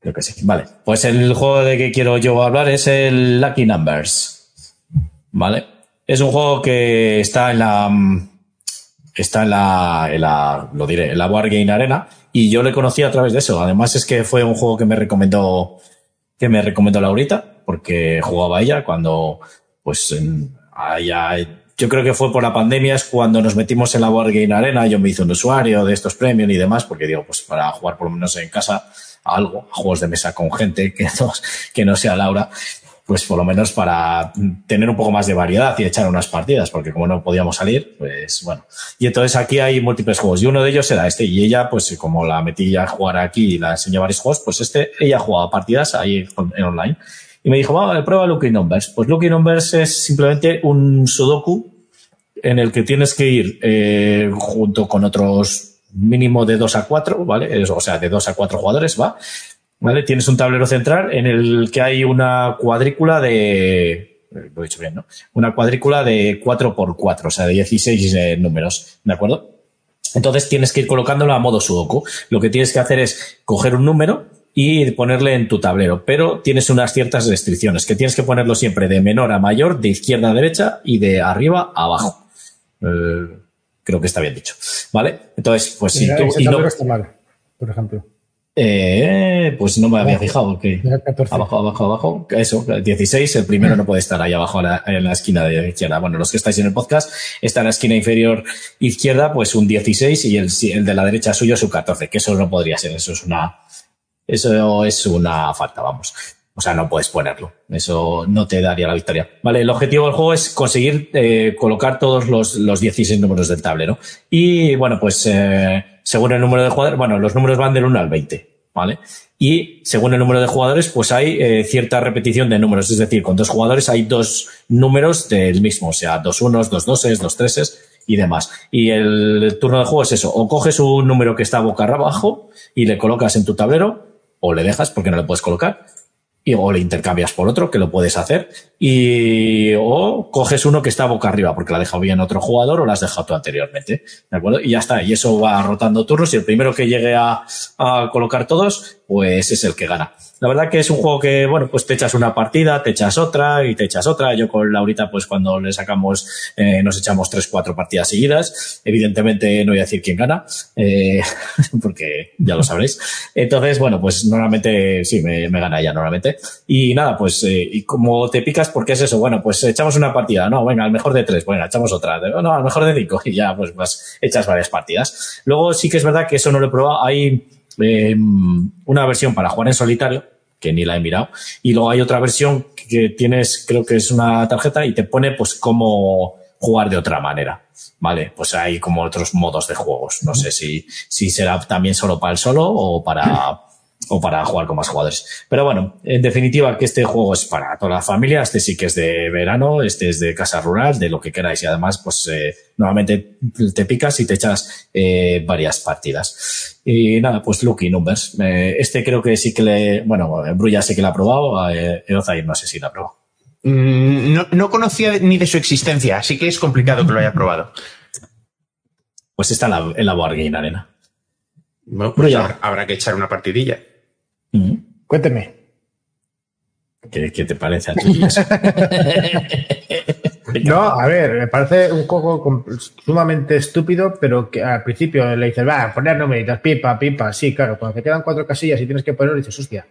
Creo que sí. Vale, pues el juego de que quiero yo hablar es el Lucky Numbers. Vale, es un juego que está en la mm, está en la, en la, lo diré, en la Wargame Arena y yo le conocí a través de eso. Además es que fue un juego que me recomendó, que me recomendó Laurita porque jugaba ella cuando, pues, en, allá, yo creo que fue por la pandemia es cuando nos metimos en la Wargame Arena. Yo me hice un usuario de estos premios y demás porque digo, pues para jugar por lo menos en casa algo, a juegos de mesa con gente que no, sea Laura pues por lo menos para tener un poco más de variedad y echar unas partidas, porque como no podíamos salir, pues bueno. Y entonces aquí hay múltiples juegos y uno de ellos era este y ella, pues como la metí a jugar aquí y la enseñé varios juegos, pues este, ella jugaba partidas ahí en online y me dijo, va, prueba Lucky Numbers. Pues Lucky Numbers es simplemente un sudoku en el que tienes que ir eh, junto con otros mínimo de 2 a 4, ¿vale? O sea, de 2 a 4 jugadores, ¿va? ¿Vale? Tienes un tablero central en el que hay una cuadrícula de. Lo he dicho bien, ¿no? Una cuadrícula de 4 por 4, o sea, de 16 eh, números, ¿de acuerdo? Entonces tienes que ir colocándolo a modo sudoku. Lo que tienes que hacer es coger un número y ponerle en tu tablero, pero tienes unas ciertas restricciones, que tienes que ponerlo siempre de menor a mayor, de izquierda a derecha y de arriba a abajo. Eh, creo que está bien dicho. ¿Vale? Entonces, pues si tú. y no- está mal, por ejemplo. eh, pues no me había fijado que. Mira, 14. Abajo, abajo, abajo. Eso, 16. El primero no puede estar ahí abajo la- en la esquina de izquierda. Bueno, los que estáis en el podcast, está en la esquina inferior izquierda, pues un 16 y el, el de la derecha suyo es un 14, que eso no podría ser. Eso es una, eso es una falta, vamos. O sea, no puedes ponerlo. Eso no te daría la victoria. Vale, el objetivo del juego es conseguir eh, colocar todos los, los 16 números del tablero. Y bueno, pues eh, según el número de jugadores, bueno, los números van del 1 al 20, ¿vale? Y según el número de jugadores, pues hay eh, cierta repetición de números. Es decir, con dos jugadores hay dos números del mismo, o sea, dos unos, dos doses, dos treses y demás. Y el turno de juego es eso. O coges un número que está boca abajo y le colocas en tu tablero, o le dejas porque no le puedes colocar y o le intercambias por otro, que lo puedes hacer, y o coges uno que está boca arriba, porque la ha dejado bien otro jugador o la has dejado tú anteriormente, ¿de acuerdo? Y ya está, y eso va rotando turnos, y el primero que llegue a, a colocar todos, pues es el que gana. La verdad que es un juego que, bueno, pues te echas una partida, te echas otra y te echas otra. Yo con Laurita, pues cuando le sacamos, eh, nos echamos tres, cuatro partidas seguidas. Evidentemente no voy a decir quién gana, eh, porque ya lo sabréis. Entonces, bueno, pues normalmente sí, me, me gana ella normalmente. Y nada, pues, eh, y como te picas, porque es eso? Bueno, pues echamos una partida, no, venga, al mejor de tres, bueno, echamos otra, no, al mejor de cinco, y ya, pues, vas, echas varias partidas. Luego sí que es verdad que eso no lo he probado. Hay eh, una versión para jugar en solitario, que ni la he mirado, y luego hay otra versión que tienes, creo que es una tarjeta, y te pone, pues, cómo jugar de otra manera. Vale, pues hay como otros modos de juegos. No sé si, si será también solo para el solo o para, o para jugar con más jugadores. Pero bueno, en definitiva que este juego es para toda la familia, este sí que es de verano, este es de casa rural, de lo que queráis y además pues eh, nuevamente te picas y te echas eh, varias partidas. Y nada, pues Lucky Numbers. Eh, este creo que sí que le, bueno, Brulla sé que lo ha probado, eh, Eozair no sé si lo ha probado. Mm, No, no conocía ni de su existencia, así que es complicado que lo haya probado. Pues está en la, en la Board Game Arena. Bueno, pues habrá que echar una partidilla. Mm. Cuénteme. ¿Qué, qué te parece a ti? eso? No, a ver, me parece un juego sumamente estúpido, pero que al principio le dices, va, poner numeritos, pipa, pipa, sí, claro, cuando te quedan cuatro casillas y tienes que poner, dices, hostia.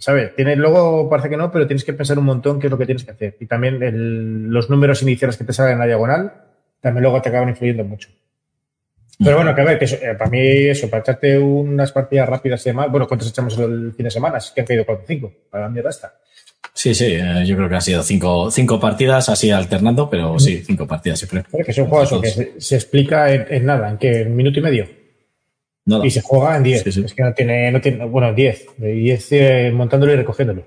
¿Sabes? Tienes, luego parece que no, pero tienes que pensar un montón qué es lo que tienes que hacer. Y también el- los números iniciales que te salen en la diagonal, también luego te acaban influyendo mucho. Pero bueno, que a ver, que eso, eh, para mí eso, para echarte unas partidas rápidas y demás, bueno, ¿cuántas echamos el fin de semana? Es que han caído 4 o 5, para la mierda esta. Sí, sí, eh, yo creo que han sido cinco, cinco partidas así alternando, pero sí, cinco partidas siempre. Pero que es un juego eso, que se, se explica en, en nada, en que en minuto y medio. Nada. Y se juega en 10. Sí, sí. Es que no tiene, no tiene bueno, 10. De 10 eh, montándolo y recogiéndolo.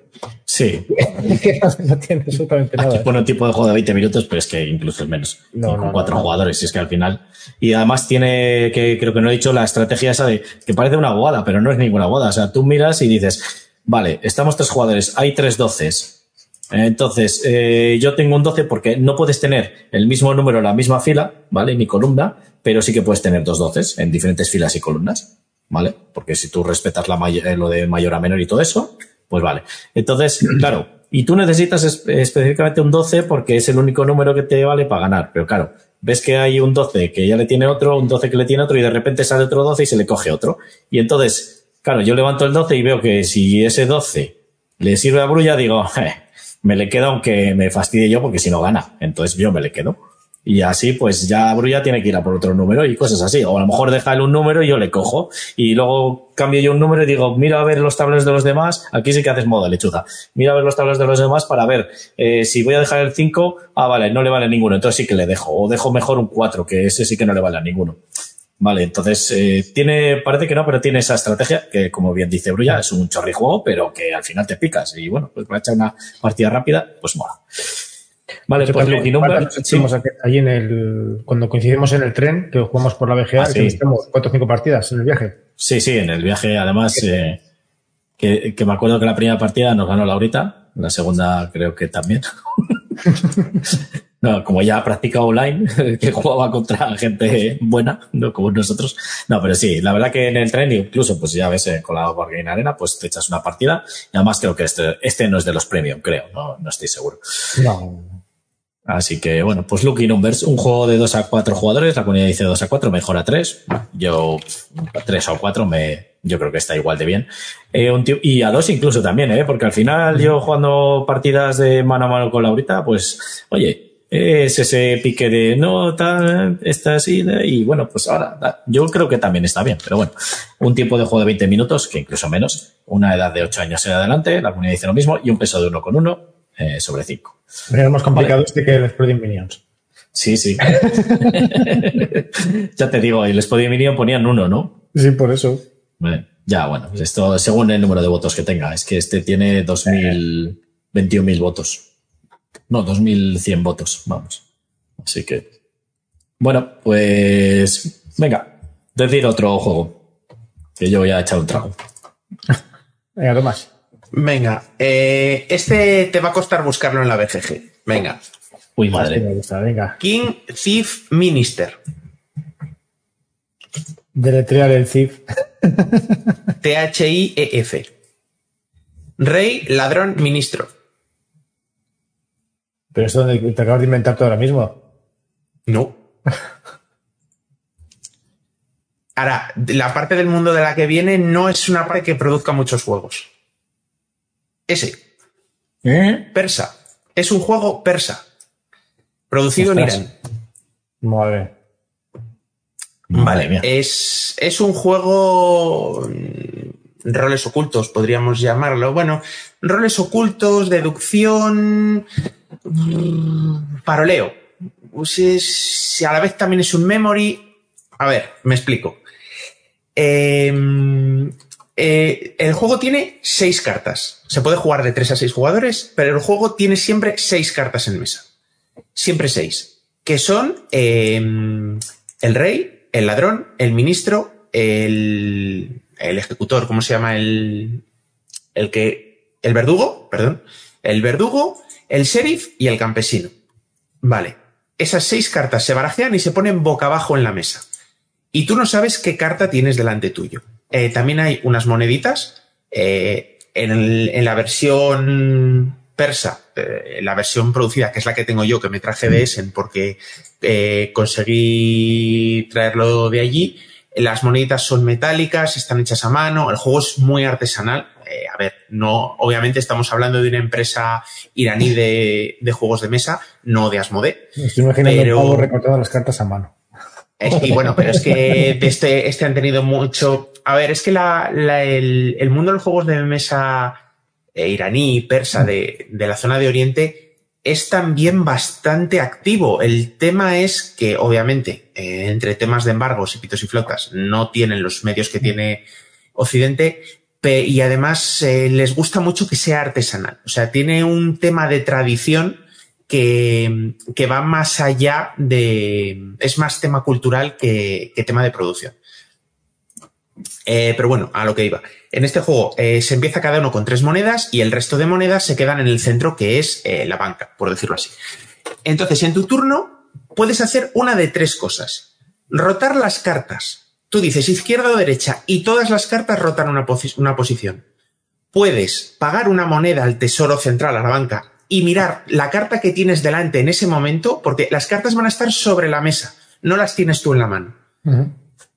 Sí, no, tiene absolutamente Aquí nada. pone un tipo de juego de 20 minutos, pero es que incluso es menos. No, con no, cuatro no, jugadores, y es que al final. Y además tiene, que creo que no he dicho, la estrategia esa de que parece una boda, pero no es ninguna boda. O sea, tú miras y dices, vale, estamos tres jugadores, hay tres doces. Entonces, eh, yo tengo un 12 porque no puedes tener el mismo número en la misma fila, ¿vale? Ni columna, pero sí que puedes tener dos doces en diferentes filas y columnas, ¿vale? Porque si tú respetas la eh, lo de mayor a menor y todo eso, pues vale. Entonces, claro, y tú necesitas es- específicamente un 12 porque es el único número que te vale para ganar, pero claro, ves que hay un 12 que ya le tiene otro, un 12 que le tiene otro y de repente sale otro 12 y se le coge otro. Y entonces, claro, yo levanto el 12 y veo que si ese 12 le sirve a Brulla, digo, "Je, me le quedo aunque me fastidie yo porque si no gana. Entonces yo me le quedo. Y así, pues ya Brulla tiene que ir a por otro número y cosas así. O a lo mejor deja él un número y yo le cojo. Y luego cambio yo un número y digo, mira a ver los tableros de los demás. Aquí sí que haces modo lechuza. Mira a ver los tableros de los demás para ver eh, si voy a dejar el 5. Ah, vale, no le vale ninguno. Entonces sí que le dejo. O dejo mejor un 4, que ese sí que no le vale a ninguno. Vale, entonces eh, tiene, parece que no, pero tiene esa estrategia que, como bien dice Brulla, es un chorrijuego, pero que al final te picas. Y bueno, pues para echar una partida rápida, pues mola. Vale, Eso pues también, Lucky Number. ¿cuántas echamos aquí- allí en el, cuando coincidimos en el tren, que jugamos por la BGA, Ah, sí. cuatro o cinco partidas en el viaje. Sí, sí, en el viaje, además, eh, que, que me acuerdo que la primera partida nos ganó Laurita, la segunda creo que también. no, como ya practica online, que jugaba contra gente buena, no como nosotros. No, pero sí, la verdad que en el tren, incluso, pues ya ves, eh, con la Wargame Arena, pues te echas una partida. Y además creo que este, este no es de los premium, creo, no, no estoy seguro. No. Así que bueno, pues Lucky Numbers, un juego de 2 a 4 jugadores, la comunidad dice 2 a 4, mejor a 3. Yo 3 o 4 me, yo creo que está igual de bien. Eh, y a 2 incluso también, ¿eh? porque al final yo jugando partidas de mano a mano con Laurita, pues oye, es ese pique de no, tal, está así, y bueno, pues ahora yo creo que también está bien, pero bueno, un tiempo de juego de 20 minutos, que incluso menos, una edad de 8 años en adelante, la comunidad dice lo mismo, y un peso de 1 con 1 eh, sobre 5. Pero es más complicado este que el Exploding Minions. Sí, sí. ya te digo, el Spodio Minion ponían uno, ¿no? Sí, por eso. Vale. Ya, bueno, esto según el número de votos que tenga. Es que este tiene 2000, 21.000 votos. No, 2.100 votos, vamos. Así que. Bueno, pues. Venga, decir otro juego. Que yo voy a echar un trago. Venga, Tomás. Venga, eh, este te va a costar buscarlo en la BGG. Venga. Uy, madre. me gusta, venga. King Thief Minister. Deletrear el CIF. T-H-I-E-F. Rey, ladrón, ministro. Pero esto donde te acabas de inventar todo ahora mismo. No. Ahora, la parte del mundo de la que viene no es una parte que produzca muchos juegos. Ese, ¿Eh? persa. Es un juego persa. Producido Ostras. en Irán. Madre. Mía. Es, es un juego. mm, Roles ocultos, podríamos llamarlo. Bueno, roles ocultos, deducción. mm, Paroleo. Pues es- a la vez también es un memory. A ver, me explico. Em, Eh, el juego tiene seis cartas. Se puede jugar de tres a seis jugadores, pero el juego tiene siempre seis cartas en mesa. Siempre seis. Que son eh, el rey, el ladrón, el ministro, el, el ejecutor, ¿cómo se llama? El, el que, el verdugo, perdón, el verdugo, el sheriff y el campesino. Vale. Esas seis cartas se barajean y se ponen boca abajo en la mesa. Y tú no sabes qué carta tienes delante tuyo. Eh, también hay unas moneditas. Eh, en, el- en la versión persa, eh, la versión producida, que es la que tengo yo, que me traje de Essen porque eh, conseguí traerlo de allí, las moneditas son metálicas, están hechas a mano, el juego es muy artesanal. Eh, a ver, no, obviamente estamos hablando de una empresa iraní de, de juegos de mesa, no de Asmodee. Me estoy imaginando Pero- un recortando las cartas a mano. Es- y bueno, pero es que este, este han tenido mucho. A ver, es que la, el, el mundo de los juegos de mesa eh, iraní, persa, de, de la zona de Oriente, es también bastante activo. El tema es que, obviamente, eh, entre temas de embargos y pitos y flotas, no tienen los medios que tiene Occidente. Y además eh, les gusta mucho que sea artesanal. O sea, tiene un tema de tradición que, va más allá de. es más tema cultural que, tema de producción. Eh, pero bueno, a lo que iba. En este juego eh, se empieza cada uno con tres monedas y el resto de monedas se quedan en el centro, que es eh, la banca, por decirlo así. Entonces, en tu turno puedes hacer una de tres cosas. Rotar las cartas. Tú dices izquierda o derecha y todas las cartas rotan una, una posición. Puedes pagar una moneda al tesoro central, a la banca, y mirar la carta que tienes delante en ese momento, porque las cartas van a estar sobre la mesa, no las tienes tú en la mano.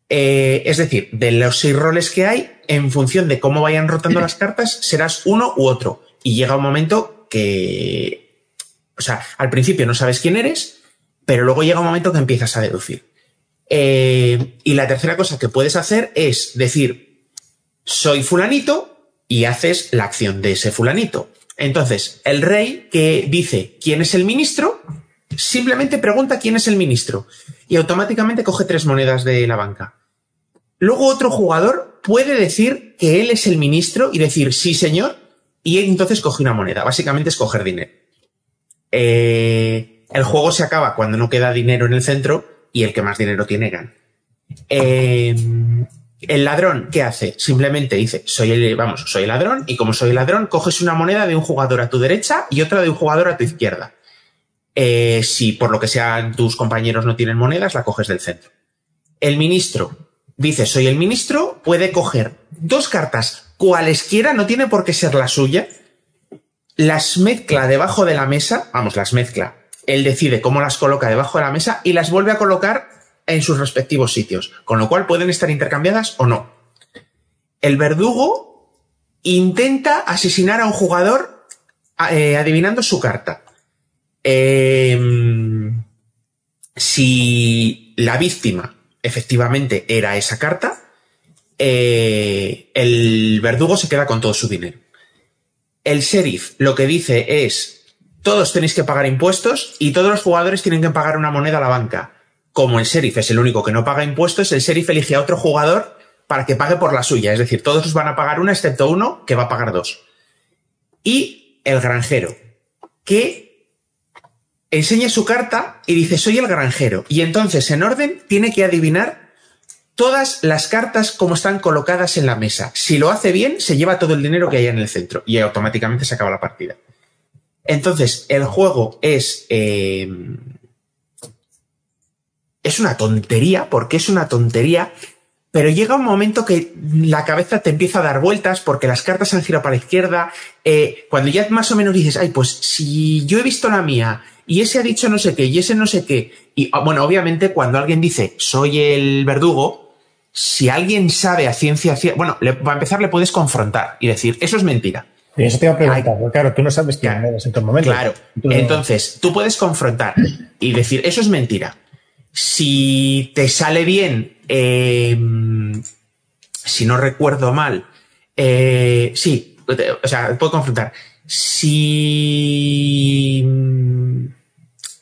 Eh, es decir, de los seis roles que hay, en función de cómo vayan rotando las cartas, serás uno u otro. Y llega un momento que, o sea, al principio no sabes quién eres, pero luego llega un momento que empiezas a deducir. Eh, y la tercera cosa que puedes hacer es decir, soy fulanito y haces la acción de ese fulanito. Entonces, el rey que dice quién es el ministro, simplemente pregunta quién es el ministro y automáticamente coge tres monedas de la banca. Luego otro jugador puede decir que él es el ministro y decir sí señor y entonces coge una moneda. Básicamente es coger dinero. Eh, el juego se acaba cuando no queda dinero en el centro y el que más dinero tiene gana. Eh, el ladrón, ¿qué hace? Simplemente dice, soy el, vamos, soy el ladrón, y como soy el ladrón, coges una moneda de un jugador a tu derecha y otra de un jugador a tu izquierda. Eh, si por lo que sea tus compañeros no tienen monedas, la coges del centro. El ministro dice, soy el ministro, puede coger dos cartas cualesquiera, no tiene por qué ser la suya, las mezcla debajo de la mesa, vamos, las mezcla. Él decide cómo las coloca debajo de la mesa y las vuelve a colocar en sus respectivos sitios, con lo cual pueden estar intercambiadas o no. El verdugo intenta asesinar a un jugador eh, adivinando su carta. Eh, si la víctima efectivamente era esa carta, eh, el verdugo se queda con todo su dinero. El sheriff lo que dice es, todos tenéis que pagar impuestos y todos los jugadores tienen que pagar una moneda a la banca. Como el sheriff es el único que no paga impuestos, el sheriff elige a otro jugador para que pague por la suya. Es decir, todos van a pagar una excepto uno que va a pagar dos. Y el granjero, que enseña su carta y dice, soy el granjero. Y entonces, en orden, tiene que adivinar todas las cartas como están colocadas en la mesa. Si lo hace bien, se lleva todo el dinero que hay en el centro y automáticamente se acaba la partida. Entonces, el juego es... eh, es una tontería, porque es una tontería, pero llega un momento que la cabeza te empieza a dar vueltas porque las cartas han girado para la izquierda. eh, cuando ya más o menos dices, ay, pues si yo he visto la mía y ese ha dicho no sé qué y ese no sé qué. Y ah, bueno, obviamente cuando alguien dice, soy el verdugo, si alguien sabe a ciencia cierta, bueno, le- para empezar le puedes confrontar y decir, eso es mentira. Y eso te iba a preguntar, porque claro, tú no sabes quién eres en todo momento. Claro. Tú no- Entonces, tú puedes confrontar y decir, eso es mentira. Si te sale bien, eh, si no recuerdo mal, eh, sí, o sea, puedo confrontar. Si...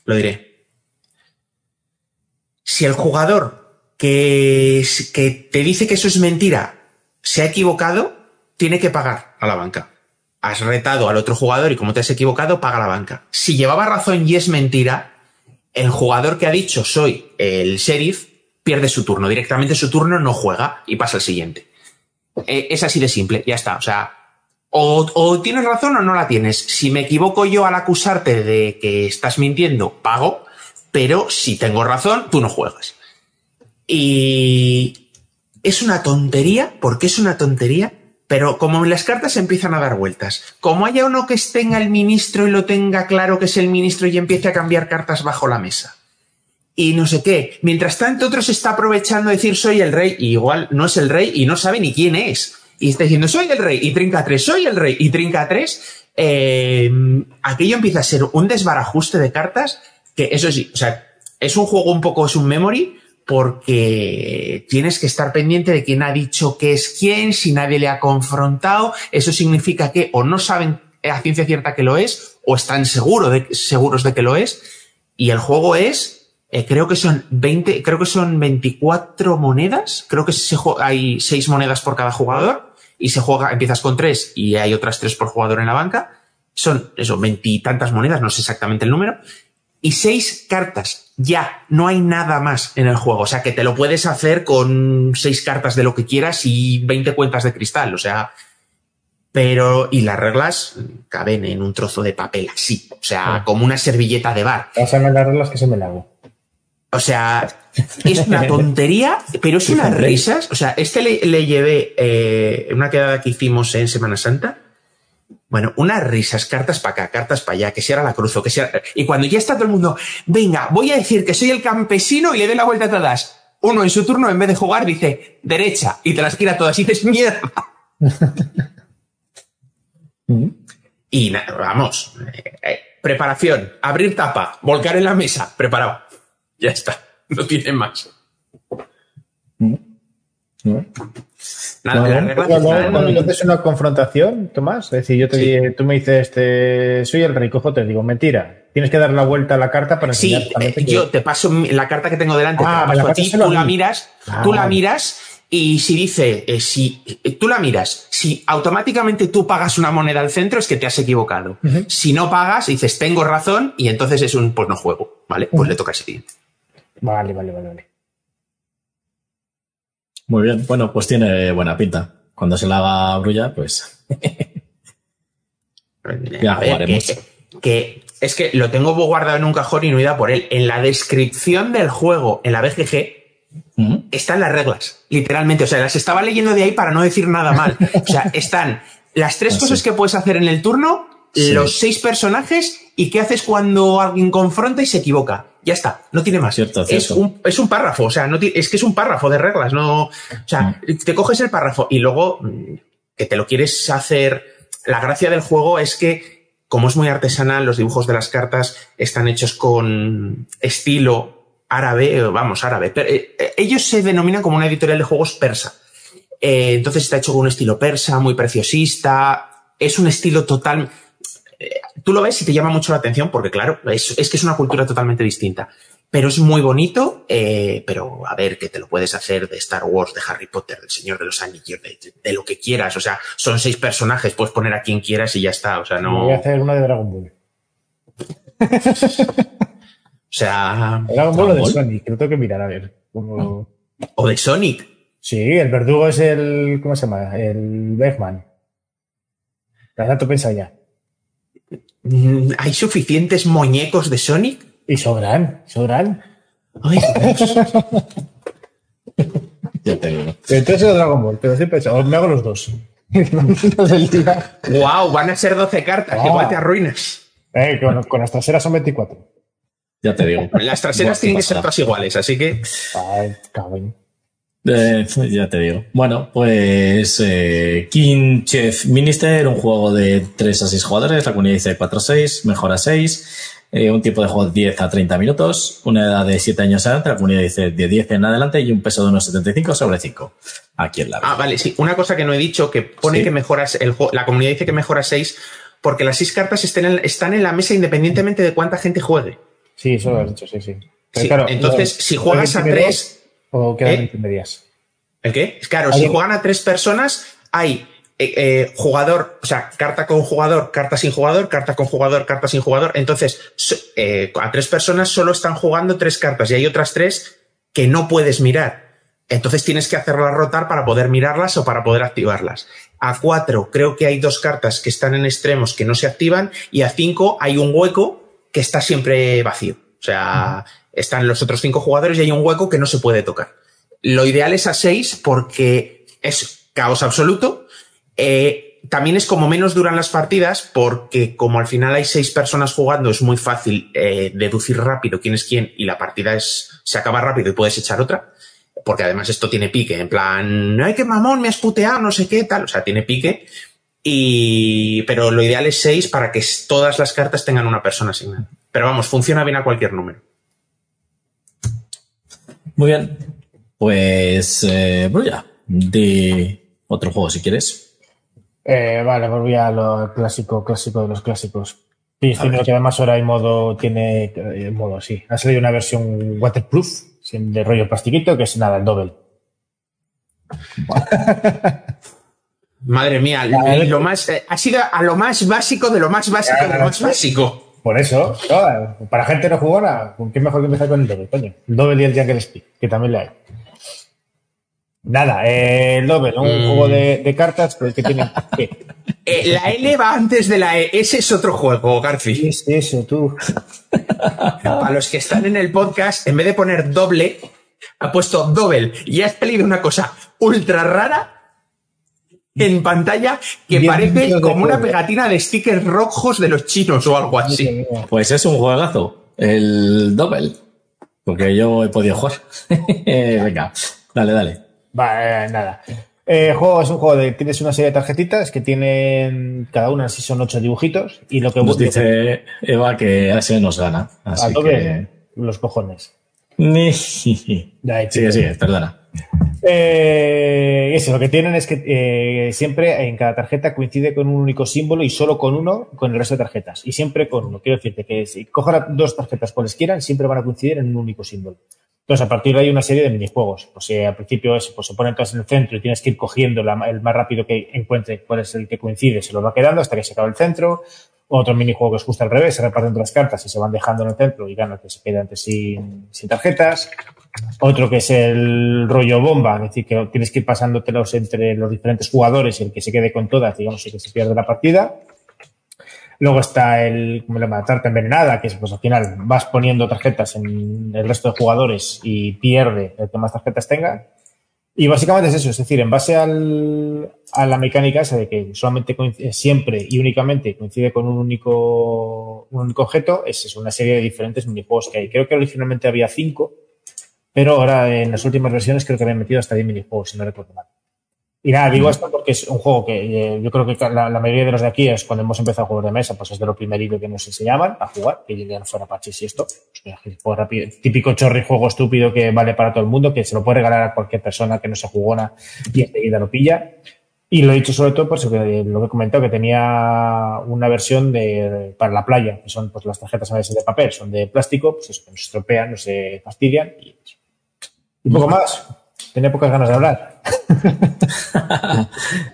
Lo diré. Si el jugador que, que te dice que eso es mentira se ha equivocado, tiene que pagar a la banca. Has retado al otro jugador y como te has equivocado, paga la banca. Si llevaba razón y es mentira, el jugador que ha dicho soy el sheriff pierde su turno. Directamente su turno no juega y pasa al siguiente. Eh, es así de simple, ya está. O sea, o, o, tienes razón o no la tienes. Si me equivoco yo al acusarte de que estás mintiendo, pago, pero si tengo razón, tú no juegas. Y es una tontería, porque es una tontería, pero como las cartas empiezan a dar vueltas, como haya uno que tenga el ministro y lo tenga claro que es el ministro y empiece a cambiar cartas bajo la mesa. Y no sé qué. Mientras tanto, otro se está aprovechando de decir soy el rey, y igual no es el rey y no sabe ni quién es. Y está diciendo soy el rey y trinca tres, soy el rey y trinca tres. Eh, aquello empieza a ser un desbarajuste de cartas que eso sí, o sea, es un juego un poco, es un memory, porque tienes que estar pendiente de quién ha dicho qué es quién, si nadie le ha confrontado. Eso significa que o no saben a ciencia cierta que lo es, o están de, seguros de que lo es. Y el juego es, eh, creo que son 20, creo que son 24 monedas. Creo que hay 6 monedas por cada jugador. Y se juega, empiezas con 3 y hay otras 3 por jugador en la banca. Son eso, veintitantas monedas, no sé exactamente el número y seis cartas. Ya, no hay nada más en el juego. O sea, que te lo puedes hacer con seis cartas de lo que quieras y 20 cuentas de cristal. O sea, pero, y las reglas caben en un trozo de papel así. O sea, como una servilleta de bar. Pásame las reglas que se me hago. O sea, es una tontería, pero es unas risas. O sea, este le, le llevé eh, una quedada que hicimos en Semana Santa bueno, unas risas, cartas para acá, cartas para allá, que si era la cruz o que sea. Y cuando ya está todo el mundo, venga, voy a decir que soy el campesino y le doy la vuelta a todas. Uno en su turno, en vez de jugar, dice derecha y te las gira todas y dices mierda. y vamos, eh, eh, preparación, abrir tapa, volcar en la mesa, preparado. Ya está, no tiene más. Nada, cuando, haces una confrontación, Tomás, es decir, yo te tú me dices, este, soy el rey, cojo, te digo, mentira. Tienes que dar la vuelta a la carta para Sí, eh, yo te paso la carta que tengo delante, ah, te a ti, tú la miras, tú la miras y si dice, eh, si eh, tú la miras, si automáticamente tú pagas una moneda al centro es que te has equivocado. Si no pagas, dices, tengo razón y entonces es un, pues no juego, ¿vale? Pues le toca al siguiente. Vale, vale, vale, vale. Muy bien, bueno, pues tiene buena pinta. Cuando se la haga brulla, pues. ya jugaremos. Que, es que lo tengo guardado en un cajón y no he ido por él. En la descripción del juego, en la BGG, están las reglas, literalmente. O sea, las estaba leyendo de ahí para no decir nada mal. O sea, están las tres ah, cosas que puedes hacer en el turno, los seis personajes y qué haces cuando alguien confronta y se equivoca ya está, no tiene más. Cierto, es, un, es, un, párrafo, o sea, no es que es un párrafo de reglas, no, o sea, mm. te coges el párrafo y luego mm, que te lo quieres hacer. La gracia del juego es que, como es muy artesanal, los dibujos de las cartas están hechos con estilo árabe, vamos, árabe. Eh, eh, ellos se denominan como una editorial de juegos persa. Eh, entonces está hecho con un estilo persa, muy preciosista. Es un estilo total tú lo ves y te llama mucho la atención porque, claro, es, que es una cultura totalmente distinta. Pero es muy bonito, eh, pero a ver, que te lo puedes hacer de Star Wars, de Harry Potter, del Señor de los Anillos, de, lo que quieras. O sea, son seis personajes, puedes poner a quien quieras y ya está. O sea, no. Voy a hacer una de Dragon Ball. o sea. Dragon Ball o de Sonic, que lo tengo que mirar a ver. O de Sonic. Sí, el verdugo es el. ¿Cómo se llama? El Bergman. Tanto pensa ya. Mm, ¿Hay suficientes muñecos de Sonic? Y sobran, sobran. Ay, ya te digo. Entonces es Dragon Ball, pero siempre me hago los dos. wow, van a ser 12 cartas, ah. igual te arruinas. Eh, con, las traseras son 24. Ya te digo. Las traseras tienen que ser todas iguales, así que. Ay, cabrón. Eh, ya te digo. Bueno, pues eh, King Chef Minister, un juego de 3 a 6 jugadores, la comunidad dice 4 a 6, mejor a 6, eh, un tiempo de juego de 10 a 30 minutos, una edad de 7 años adelante, la comunidad dice de 10 en adelante y un peso de unos 75 sobre 5. Aquí en la Ah, vale, sí. Una cosa que no he dicho, que pone que mejoras el juego, la comunidad dice que mejora 6 porque las 6 cartas están en, están en la mesa independientemente de cuánta gente juegue. Sí, eso lo has dicho, sí, sí. sí entonces, si juegas a 3 ¿O quedan ¿Eh? medias? ¿El qué? Claro, si juegan a tres personas, hay eh, eh, jugador, o sea, carta con jugador, carta sin jugador, carta con jugador, carta sin jugador. Entonces, eh, a tres personas solo están jugando tres cartas y hay otras tres que no puedes mirar. Entonces tienes que hacerlas rotar para poder mirarlas o para poder activarlas. A cuatro creo que hay dos cartas que están en extremos que no se activan y a cinco hay un hueco que está siempre vacío. O sea, están los otros cinco jugadores y hay un hueco que no se puede tocar. Lo ideal es a seis porque es caos absoluto. Eh, también es como menos duran las partidas porque como al final hay seis personas jugando es muy fácil eh, deducir rápido quién es quién y la partida se acaba rápido y puedes echar otra. Porque además esto tiene pique, en plan, ay, que mamón, me has puteado, no sé qué, tal. O sea, tiene pique. Y, pero lo ideal es seis para que todas las cartas tengan una persona asignada. Pero vamos, funciona bien a cualquier número. Muy bien. Pues, eh, Brulla, de otro juego si quieres. Eh, vale, volví a lo clásico, clásico de los clásicos. Sí, que además ahora hay modo, tiene eh, modo, sí. Ha salido una versión waterproof, sin de rollo plastiquito, que es nada, el doble. Madre mía, lo más, eh, ha sido a lo más básico de lo más básico de lo más básico. Por eso, para gente no jugona, ¿qué mejor que empezar con el doble, coño? El doble y el Jungle Speed, que también le hay. Nada, eh, el doble, un mm. juego de, cartas, pero que tiene. Eh, la L va antes de la E. Ese es otro juego, Garci. ¿Qué es eso, tú? Para los que están en el podcast, en vez de poner doble, ha puesto doble. Y has pedido una cosa ultra rara en pantalla que parece como una pegatina de stickers rojos de los chinos o algo así. Pues es un juegazo, el Double. Porque yo he podido jugar. Venga, dale, dale. Va, eh, nada. El eh, juego es un juego de tienes una serie de tarjetitas que tienen cada una si son ocho dibujitos y lo que nos dice Eva que ese nos gana. Así que... los cojones. Sí, sí, perdona. Eh, eso, lo que tienen es que eh, siempre en cada tarjeta coincide con un único símbolo y solo con uno con el resto de tarjetas. Y siempre con uno. Quiero decirte que si cojan dos tarjetas cuales quieran, siempre van a coincidir en un único símbolo. Entonces, a partir de ahí una serie de minijuegos. Pues si al principio es, pues se ponen todas en el centro y tienes que ir cogiendo el más rápido que encuentre cuál es el que coincide, se lo va quedando hasta que se acaba el centro. Otro minijuego que es justo al revés, se reparten las cartas y se van dejando en el centro y gana que se queda antes sin, sin tarjetas. Otro que es el rollo bomba, es decir, que tienes que ir pasándotelos entre los diferentes jugadores y el que se quede con todas, digamos, el que se pierde la partida. Luego está el, como tarta envenenada, que es, pues al final vas poniendo tarjetas en el resto de jugadores y pierde el que más tarjetas tenga. Y básicamente es eso, es decir, en base al, a la mecánica esa de que solamente siempre y únicamente coincide con un único, un único objeto, es una serie de diferentes minijuegos que hay. Creo que originalmente había cinco, pero ahora en las últimas versiones creo que habían metido hasta 10 minijuegos, si no recuerdo mal. Y nada, digo esto porque es un juego que eh, yo creo que la, mayoría de los de aquí es cuando hemos empezado a jugar de mesa, pues es de lo primerito que nos enseñaban a jugar, que ya no fuera Pachis y esto. Pues, rápido, típico chorri juego estúpido que vale para todo el mundo, que se lo puede regalar a cualquier persona que no se jugona y enseguida lo pilla. Y lo he dicho sobre todo por que lo que he comentado, que tenía una versión de, para la playa, que son pues las tarjetas a veces de papel, son de plástico, pues eso, no se estropean, no se fastidian y, y poco más. Tenía pocas ganas de hablar.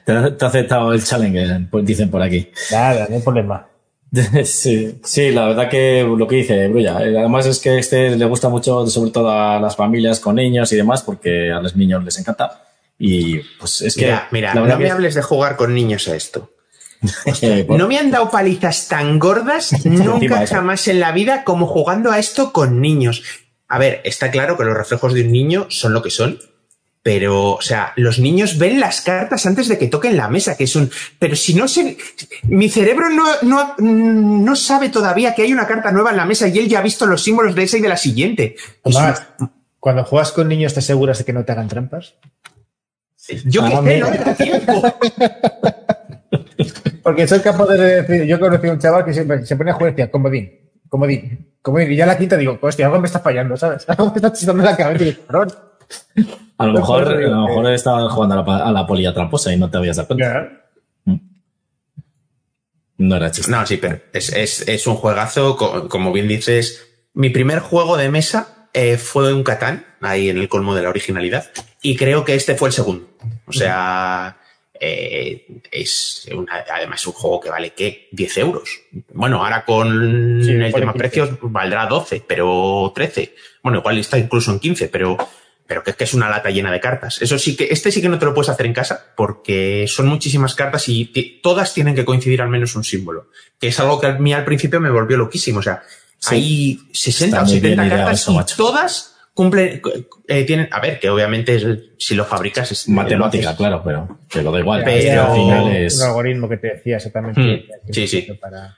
te, ha aceptado el challenge, pues dicen por aquí. Nada, no hay problema. Sí, sí, la verdad que lo que dice Brulla. Eh, además es que este le gusta mucho, sobre todo a las familias con niños y demás, porque a los niños les encanta. Y pues es que. Mira, no me hables de jugar con niños a esto. no me han dado palizas tan gordas nunca jamás en la vida como jugando a esto con niños. A ver, está claro que los reflejos de un niño son lo que son, pero, o sea, los niños ven las cartas antes de que toquen la mesa, que es un... Pero si no se... Mi cerebro no, no, sabe todavía que hay una carta nueva en la mesa y él ya ha visto los símbolos de esa y de la siguiente. cuando juegas con niños, ¿te aseguras de que no te hagan trampas? Yo que sé, no me da tiempo. Porque soy capaz de decir, yo conocí a un chaval que siempre se pone a jugar y decía, comodín, comodín, comodín. Y ya la quinta digo, hostia, algo me está fallando, ¿sabes? Algo me está chistando en la cabeza y digo, a lo mejor, a lo mejor estaba jugando a la, a la polilla tramposa y no te habías dado cuenta. Mm. No era chiste. No, sí, pero es, un juegazo, como bien dices. Mi primer juego de mesa eh, fue un Catán, ahí en el colmo de la originalidad. y creo que este fue el segundo. O sea, eh, es una, además un juego que vale, ¿qué? 10 euros. Bueno, ahora con Sí, el tema 15. precios valdrá 12, pero 13. Bueno, igual está incluso en 15, pero, pero que es que es una lata llena de cartas. Eso sí que, este sí que no te lo puedes hacer en casa porque son muchísimas cartas y todas tienen que coincidir al menos un símbolo. Que es algo que a mí al principio me volvió loquísimo. O sea, Sí. hay 60 Está o muy 70 bien ideado cartas eso, y macho. todas cumplen, eh, tienen, a ver, que obviamente es- si lo fabricas es Matemática, lo haces- claro, pero que lo da igual. Pero- Es que al final un es. algoritmo que te decía exactamente. Hmm, que- sí, sí. Para...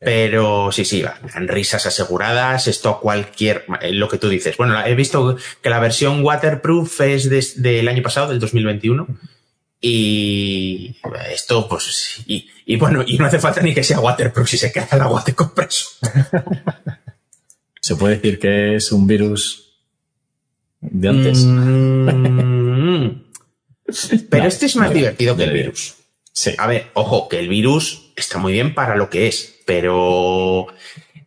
Pero sí, sí, van risas aseguradas, esto a cualquier, eh, lo que tú dices. Bueno, he visto que la versión waterproof es des- del año pasado, del 2021. Y esto, pues, y, y bueno, y no hace falta ni que sea waterproof, si se queda el agua te compras. Se puede decir que es un virus de antes. Mm. Pero No, este es más no, divertido que el de- virus. Sí. A ver, ojo, que el virus está muy bien para lo que es, pero